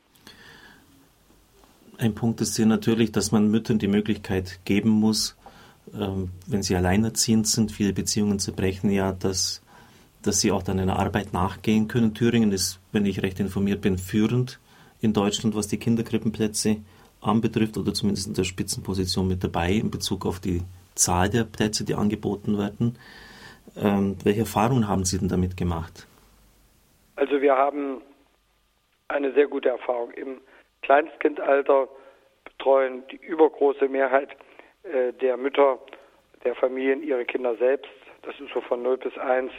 Ein Punkt ist hier natürlich, dass man Müttern die Möglichkeit geben muss, ähm, wenn sie alleinerziehend sind, viele Beziehungen zerbrechen ja, dass, dass sie auch dann einer Arbeit nachgehen können. Thüringen ist, wenn ich recht informiert bin, führend in Deutschland, was die Kinderkrippenplätze anbetrifft oder zumindest in der Spitzenposition mit dabei in Bezug auf die Zahl der Plätze, die angeboten werden. Ähm, welche Erfahrungen haben Sie denn damit gemacht? Also wir haben eine sehr gute Erfahrung. Im Kleinstkindalter betreuen die übergroße Mehrheit äh, der Mütter der Familien ihre Kinder selbst. Das ist so von 0 bis 1.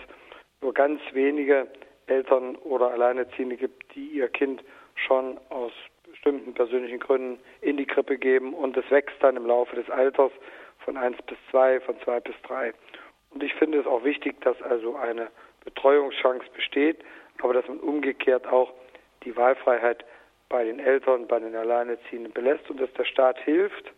Nur ganz wenige Eltern oder Alleinerziehende gibt, die ihr Kind schon aus bestimmten persönlichen Gründen in die Krippe geben und es wächst dann im Laufe des Alters von 1 bis 2, von 2 bis 3. Und ich finde es auch wichtig, dass also eine Betreuungschance besteht, aber dass man umgekehrt auch die Wahlfreiheit bei den Eltern, bei den Alleinerziehenden belässt und dass der Staat hilft,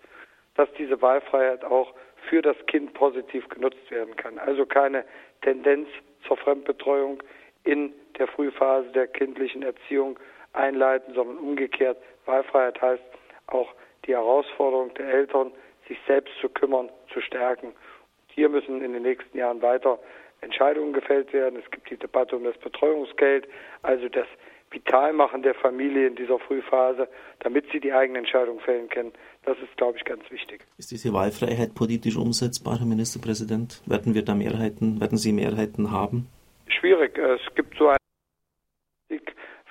dass diese Wahlfreiheit auch für das Kind positiv genutzt werden kann. Also keine Tendenz zur Fremdbetreuung in der Frühphase der kindlichen Erziehung einleiten, sondern umgekehrt. Wahlfreiheit heißt auch die Herausforderung der Eltern, sich selbst zu kümmern, zu stärken. Hier müssen in den nächsten Jahren weiter Entscheidungen gefällt werden. Es gibt die Debatte um das Betreuungsgeld, also das Vitalmachen der Familie in dieser Frühphase, damit sie die eigene Entscheidung fällen können. Das ist, glaube ich, ganz wichtig. Ist diese Wahlfreiheit politisch umsetzbar, Herr Ministerpräsident? Werden wir da Mehrheiten, werden Sie Mehrheiten haben? Schwierig. Es gibt so eine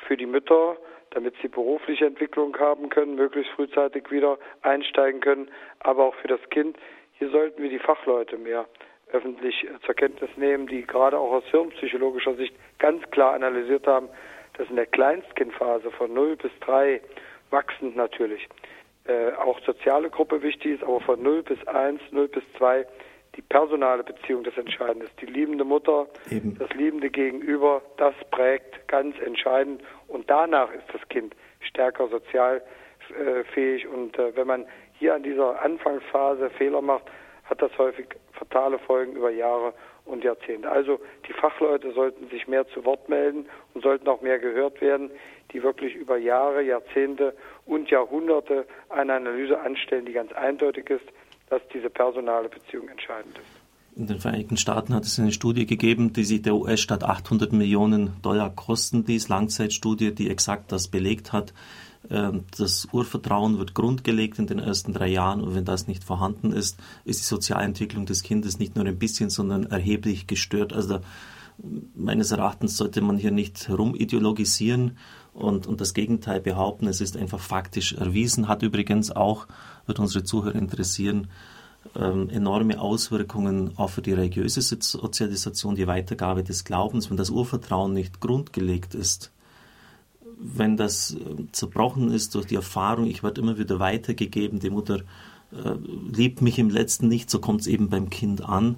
für die Mütter, damit sie berufliche Entwicklung haben können, möglichst frühzeitig wieder einsteigen können, aber auch für das Kind. Hier sollten wir die Fachleute mehr öffentlich zur Kenntnis nehmen, die gerade auch aus hirnpsychologischer Sicht ganz klar analysiert haben, dass in der Kleinstkindphase von 0 bis 3 wachsend natürlich äh, auch soziale Gruppe wichtig ist, aber von 0 bis 1, 0 bis 2 die personale Beziehung das Entscheidende ist. Die liebende Mutter, Eben. das liebende Gegenüber, das prägt ganz entscheidend und danach ist das Kind stärker sozial äh, fähig und äh, wenn man hier an dieser Anfangsphase Fehler macht, hat das häufig fatale Folgen über Jahre und Jahrzehnte. Also die Fachleute sollten sich mehr zu Wort melden und sollten auch mehr gehört werden, die wirklich über Jahre, Jahrzehnte und Jahrhunderte eine Analyse anstellen, die ganz eindeutig ist, dass diese personale Beziehung entscheidend ist. In den Vereinigten Staaten hat es eine Studie gegeben, die sich der US-Staat 800 Millionen Dollar kosten ließ, Langzeitstudie, die exakt das belegt hat. Ähm, das Urvertrauen wird grundgelegt in den ersten drei Jahren und wenn das nicht vorhanden ist, ist die Sozialentwicklung des Kindes nicht nur ein bisschen, sondern erheblich gestört. Also meines Erachtens sollte man hier nicht rumideologisieren und, und das Gegenteil behaupten. Es ist einfach faktisch erwiesen, hat übrigens auch, wird unsere Zuhörer interessieren, ähm, enorme Auswirkungen für die religiöse Sozialisation, die Weitergabe des Glaubens, wenn das Urvertrauen nicht grundgelegt ist wenn das äh, zerbrochen ist durch die Erfahrung, ich werde immer wieder weitergegeben, die Mutter äh, liebt mich im letzten nicht, so kommt es eben beim Kind an,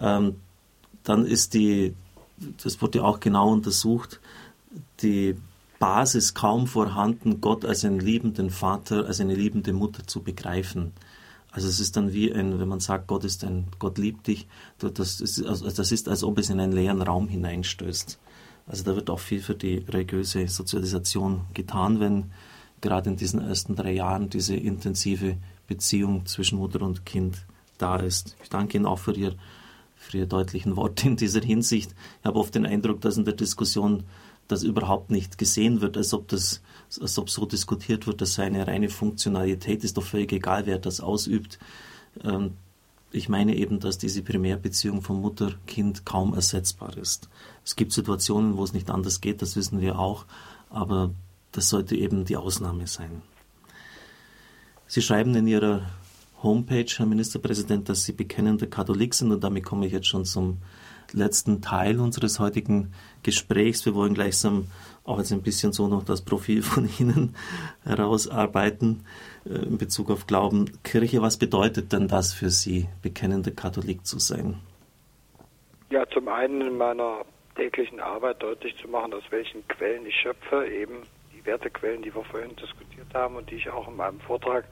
ähm, dann ist die, das wurde ja auch genau untersucht, die Basis kaum vorhanden, Gott als einen liebenden Vater, als eine liebende Mutter zu begreifen. Also es ist dann wie ein, wenn man sagt, Gott ist ein, Gott liebt dich, das ist, also das ist, als ob es in einen leeren Raum hineinstößt. Also da wird auch viel für die religiöse Sozialisation getan, wenn gerade in diesen ersten drei Jahren diese intensive Beziehung zwischen Mutter und Kind da ist. Ich danke Ihnen auch für, Ihr, für Ihre deutlichen Worte in dieser Hinsicht. Ich habe oft den Eindruck, dass in der Diskussion das überhaupt nicht gesehen wird, als ob das, als ob so diskutiert wird, dass seine reine Funktionalität ist doch völlig egal, wer das ausübt. Ähm, ich meine eben, dass diese Primärbeziehung von Mutter-Kind kaum ersetzbar ist. Es gibt Situationen, wo es nicht anders geht, das wissen wir auch, aber das sollte eben die Ausnahme sein. Sie schreiben in Ihrer Homepage, Herr Ministerpräsident, dass Sie bekennender Katholik sind und damit komme ich jetzt schon zum letzten Teil unseres heutigen Gesprächs. Wir wollen gleichsam auch jetzt ein bisschen so noch das Profil von Ihnen herausarbeiten äh, in Bezug auf Glauben. Kirche, was bedeutet denn das für Sie, bekennender Katholik zu sein? Ja, zum einen in meiner täglichen Arbeit deutlich zu machen, aus welchen Quellen ich schöpfe, eben die Wertequellen, die wir vorhin diskutiert haben und die ich auch in meinem Vortrag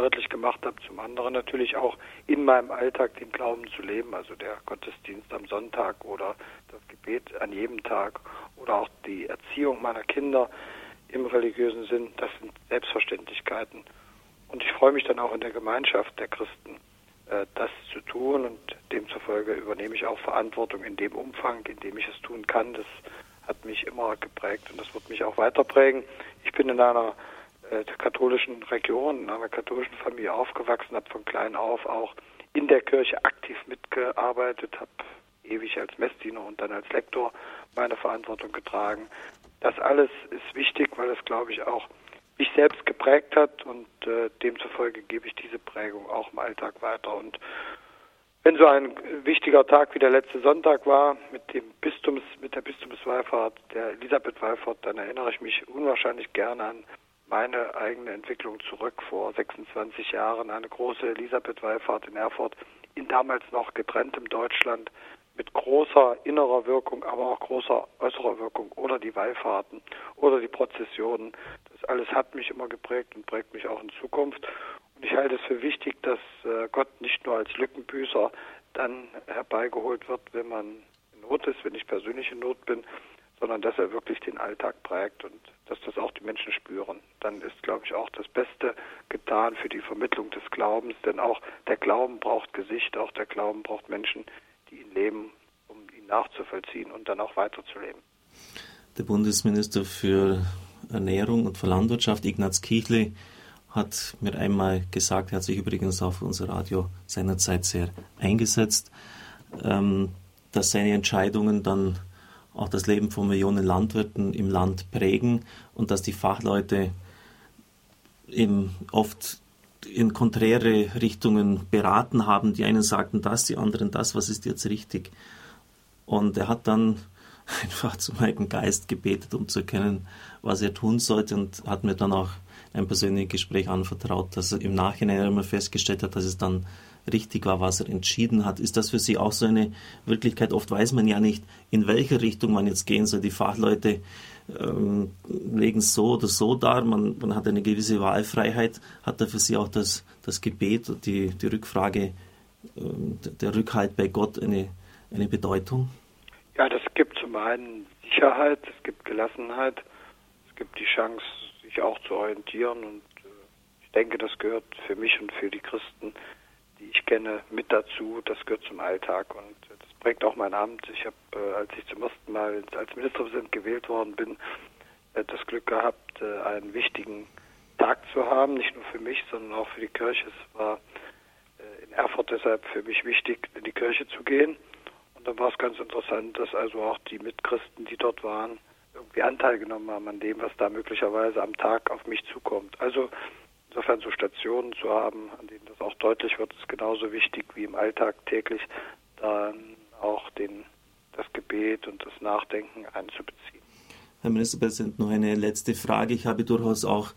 deutlich gemacht habe. Zum anderen natürlich auch in meinem Alltag den Glauben zu leben, also der Gottesdienst am Sonntag oder das Gebet an jedem Tag oder auch die Erziehung meiner Kinder im religiösen Sinn. Das sind Selbstverständlichkeiten. Und ich freue mich dann auch in der Gemeinschaft der Christen, äh, das zu tun und demzufolge übernehme ich auch Verantwortung in dem Umfang, in dem ich es tun kann. Das hat mich immer geprägt und das wird mich auch weiter prägen. Ich bin in einer äh, katholischen Region, in einer katholischen Familie aufgewachsen, habe von klein auf auch in der Kirche aktiv mitgearbeitet, habe ewig als Messdiener und dann als Lektor meine Verantwortung getragen. Das alles ist wichtig, weil es, glaube ich, auch mich selbst geprägt hat und äh, demzufolge gebe ich diese Prägung auch im Alltag weiter. Und wenn so ein wichtiger Tag wie der letzte Sonntag war mit dem Bistums, mit der Bistumswallfahrt der Elisabeth-Wallfahrt, dann erinnere ich mich unwahrscheinlich gerne an meine eigene Entwicklung zurück vor 26 Jahren. Eine große Elisabeth-Wallfahrt in Erfurt in damals noch getrenntem Deutschland mit großer innerer Wirkung, aber auch großer äußerer Wirkung oder die Wallfahrten oder die Prozessionen. Das alles hat mich immer geprägt und prägt mich auch in Zukunft. Und ich halte es für wichtig, dass äh, Gott nicht nur als Lückenbüßer dann herbeigeholt wird, wenn man in Not ist, wenn ich persönlich in Not bin, sondern dass er wirklich den Alltag prägt und dass das auch die Menschen spüren. Dann ist, glaube ich, auch das Beste getan für die Vermittlung des Glaubens, denn auch der Glauben braucht Gesicht, auch der Glauben braucht Menschen, die ihn leben, um ihn nachzuvollziehen und dann auch weiterzuleben. Der Bundesminister für Ernährung und für Landwirtschaft, Ignaz Kichle, hat mir einmal gesagt, er hat sich übrigens auf unser Radio seinerzeit sehr eingesetzt, ähm, dass seine Entscheidungen dann auch das Leben von Millionen Landwirten im Land prägen und dass die Fachleute eben oft in konträre Richtungen beraten haben. Die einen sagten das, die anderen das, was ist jetzt richtig? Und er hat dann einfach zum Heiligen Geist gebetet, um zu erkennen, was er tun sollte und hat mir dann auch ein persönliches Gespräch anvertraut, dass er im Nachhinein immer festgestellt hat, dass es dann richtig war, was er entschieden hat. Ist das für Sie auch so eine Wirklichkeit? Oft weiß man ja nicht, in welche Richtung man jetzt gehen soll. Die Fachleute ähm, legen so oder so dar. Man, man, hat eine gewisse Wahlfreiheit. Hat da für Sie auch das, das Gebet, die, die Rückfrage, ähm, der Rückhalt bei Gott eine, eine Bedeutung? Ja, das gibt zum einen Sicherheit, es gibt Gelassenheit, es gibt die Chance, sich auch zu orientieren und äh, ich denke, das gehört für mich und für die Christen die ich kenne, mit dazu. Das gehört zum Alltag und das prägt auch mein Amt. Ich habe, äh, als ich zum ersten Mal als Ministerpräsident gewählt worden bin, äh, das Glück gehabt, äh, einen wichtigen Tag zu haben, nicht nur für mich, sondern auch für die Kirche. Es war in Erfurt deshalb für mich wichtig, in die Kirche zu gehen. Und dann war es ganz interessant, dass also auch die Mitchristen, die dort waren, irgendwie Anteil genommen haben an dem, was da möglicherweise am Tag auf mich zukommt. Also Insofern so Stationen zu haben, an denen das auch deutlich wird, ist genauso wichtig wie im Alltag täglich dann auch den, das Gebet und das Nachdenken einzubeziehen. Herr Ministerpräsident, noch eine letzte Frage. Ich habe durchaus auch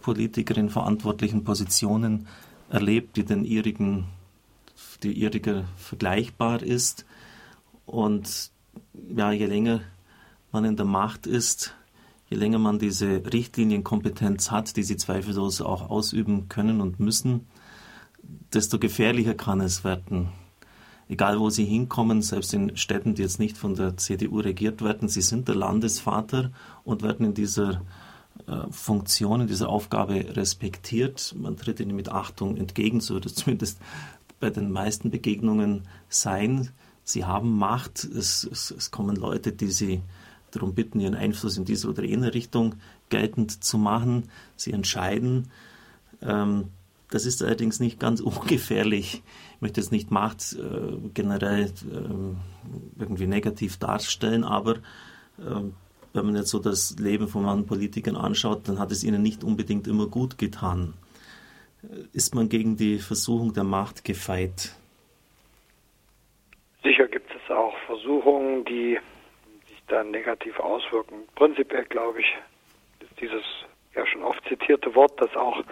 Politiker in verantwortlichen Positionen erlebt, die den ihrigen, die ihriger vergleichbar ist. Und ja, je länger man in der Macht ist, je länger man diese Richtlinienkompetenz hat, die sie zweifellos auch ausüben können und müssen, desto gefährlicher kann es werden. Egal wo sie hinkommen, selbst in Städten, die jetzt nicht von der CDU regiert werden, sie sind der Landesvater und werden in dieser äh, Funktion, in dieser Aufgabe respektiert. Man tritt ihnen mit Achtung entgegen, so wird es zumindest bei den meisten Begegnungen sein. Sie haben Macht, es, es, es kommen Leute, die sie darum bitten, ihren Einfluss in diese oder jene Richtung geltend zu machen. Sie entscheiden. Ähm, das ist allerdings nicht ganz ungefährlich. Ich möchte jetzt nicht Macht äh, generell äh, irgendwie negativ darstellen, aber äh, wenn man jetzt so das Leben von manchen Politikern anschaut, dann hat es ihnen nicht unbedingt immer gut getan. Ist man gegen die Versuchung der Macht gefeit? Sicher gibt es auch Versuchungen, die dann negativ auswirken. Prinzipiell glaube ich, ist dieses ja schon oft zitierte Wort, das auch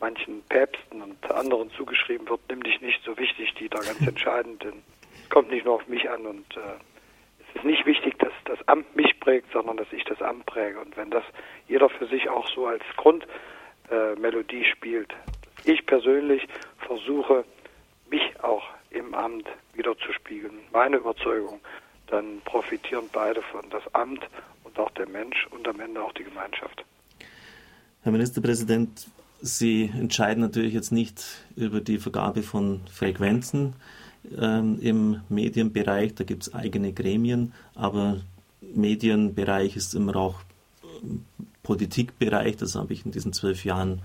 manchen Päpsten und anderen zugeschrieben wird, nimm dich nicht so wichtig, die da ganz entscheidend, denn es kommt nicht nur auf mich an und äh, es ist nicht wichtig, dass das Amt mich prägt, sondern dass ich das Amt präge. Und wenn das jeder für sich auch so als Grundmelodie äh, spielt, ich persönlich versuche, mich auch im Amt wieder zu spiegeln, meine Überzeugung, dann profitieren beide von das Amt und auch der Mensch und am Ende auch die Gemeinschaft. Herr Ministerpräsident, Sie entscheiden natürlich jetzt nicht über die Vergabe von Frequenzen ähm, im Medienbereich. Da gibt es eigene Gremien, aber Medienbereich ist immer auch ähm, Politikbereich. Das habe ich in diesen zwölf Jahren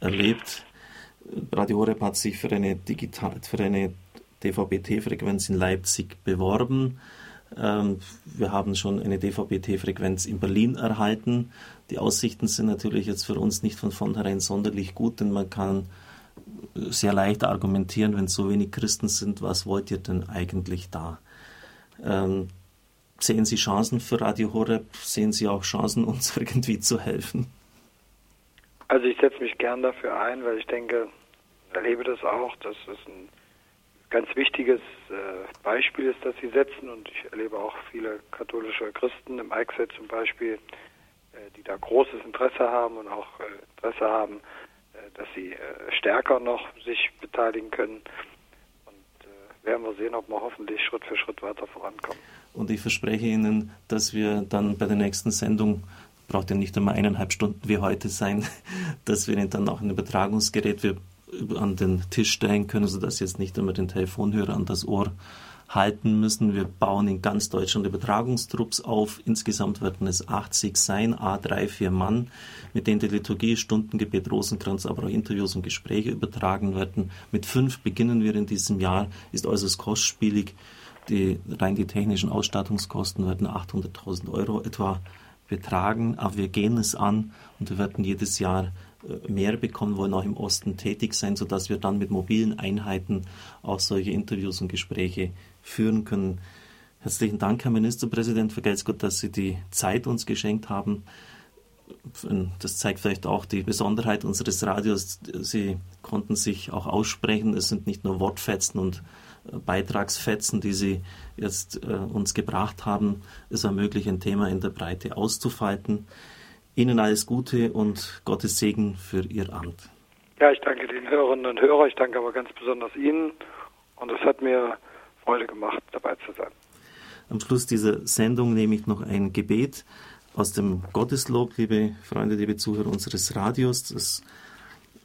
erlebt. Radio Horeb hat sich für eine, für eine DVB-T-Frequenz in Leipzig beworben. Ähm, wir haben schon eine DVB-T-Frequenz in Berlin erhalten. Die Aussichten sind natürlich jetzt für uns nicht von vornherein sonderlich gut, denn man kann sehr leicht argumentieren, wenn so wenig Christen sind, was wollt ihr denn eigentlich da? Ähm, sehen Sie Chancen für Radio Horeb? Sehen Sie auch Chancen, uns irgendwie zu helfen? Also ich setze mich gern dafür ein, weil ich denke, erlebe das auch, dass es ein ganz wichtiges äh, Beispiel ist, das sie setzen und ich erlebe auch viele katholische Christen im Eichsfeld zum Beispiel, äh, die da großes Interesse haben und auch äh, Interesse haben, dass sie stärker noch sich beteiligen können. Und werden wir sehen, ob wir hoffentlich Schritt für Schritt weiter vorankommen. Und ich verspreche Ihnen, dass wir dann bei der nächsten Sendung braucht ja nicht einmal eineinhalb Stunden wie heute sein, dass wir dann auch ein Übertragungsgerät an den Tisch stellen können, sodass jetzt nicht immer den Telefonhörer an das Ohr halten müssen. Wir bauen in ganz Deutschland Übertragungstrupps auf. Insgesamt werden es 80 sein, A3, 4 Mann, mit denen die Liturgie, Stundengebet, Rosenkranz, aber auch Interviews und Gespräche übertragen werden. Mit fünf beginnen wir in diesem Jahr, ist äußerst kostspielig. Die, rein die technischen Ausstattungskosten werden 800.000 Euro etwa betragen, aber wir gehen es an und wir werden jedes Jahr mehr bekommen, wollen auch im Osten tätig sein, sodass wir dann mit mobilen Einheiten auch solche Interviews und Gespräche führen können. Herzlichen Dank, Herr Ministerpräsident, vergelt's dass Sie die Zeit uns geschenkt haben. Das zeigt vielleicht auch die Besonderheit unseres Radios. Sie konnten sich auch aussprechen. Es sind nicht nur Wortfetzen und Beitragsfetzen, die Sie jetzt äh, uns gebracht haben, es ermöglicht, ein Thema in der Breite auszufalten. Ihnen alles Gute und Gottes Segen für Ihr Amt. Ja, ich danke den Hörerinnen und Hörern, ich danke aber ganz besonders Ihnen und es hat mir Freude gemacht, dabei zu sein. Am Schluss dieser Sendung nehme ich noch ein Gebet aus dem Gotteslob, liebe Freunde, liebe Zuhörer unseres Radios. Das ist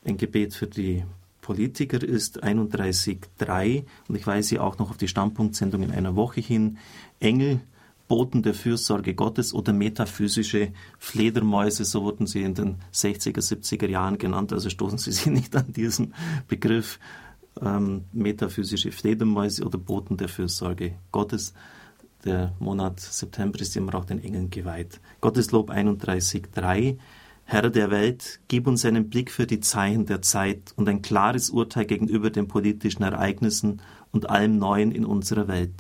ein Gebet für die Politiker ist 31.3 und ich weise auch noch auf die Standpunktsendung in einer Woche hin. Engel, Boten der Fürsorge Gottes oder metaphysische Fledermäuse, so wurden sie in den 60er, 70er Jahren genannt. Also stoßen Sie sich nicht an diesen Begriff ähm, metaphysische Fledermäuse oder Boten der Fürsorge Gottes. Der Monat September ist immer auch den Engeln geweiht. Gotteslob 31.3 Herr der Welt, gib uns einen Blick für die Zeichen der Zeit und ein klares Urteil gegenüber den politischen Ereignissen und allem Neuen in unserer Welt.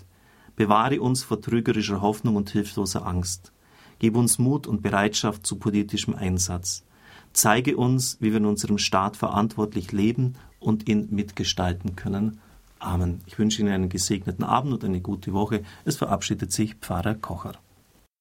Bewahre uns vor trügerischer Hoffnung und hilfloser Angst. Gib uns Mut und Bereitschaft zu politischem Einsatz. Zeige uns, wie wir in unserem Staat verantwortlich leben und ihn mitgestalten können. Amen. Ich wünsche Ihnen einen gesegneten Abend und eine gute Woche. Es verabschiedet sich Pfarrer Kocher.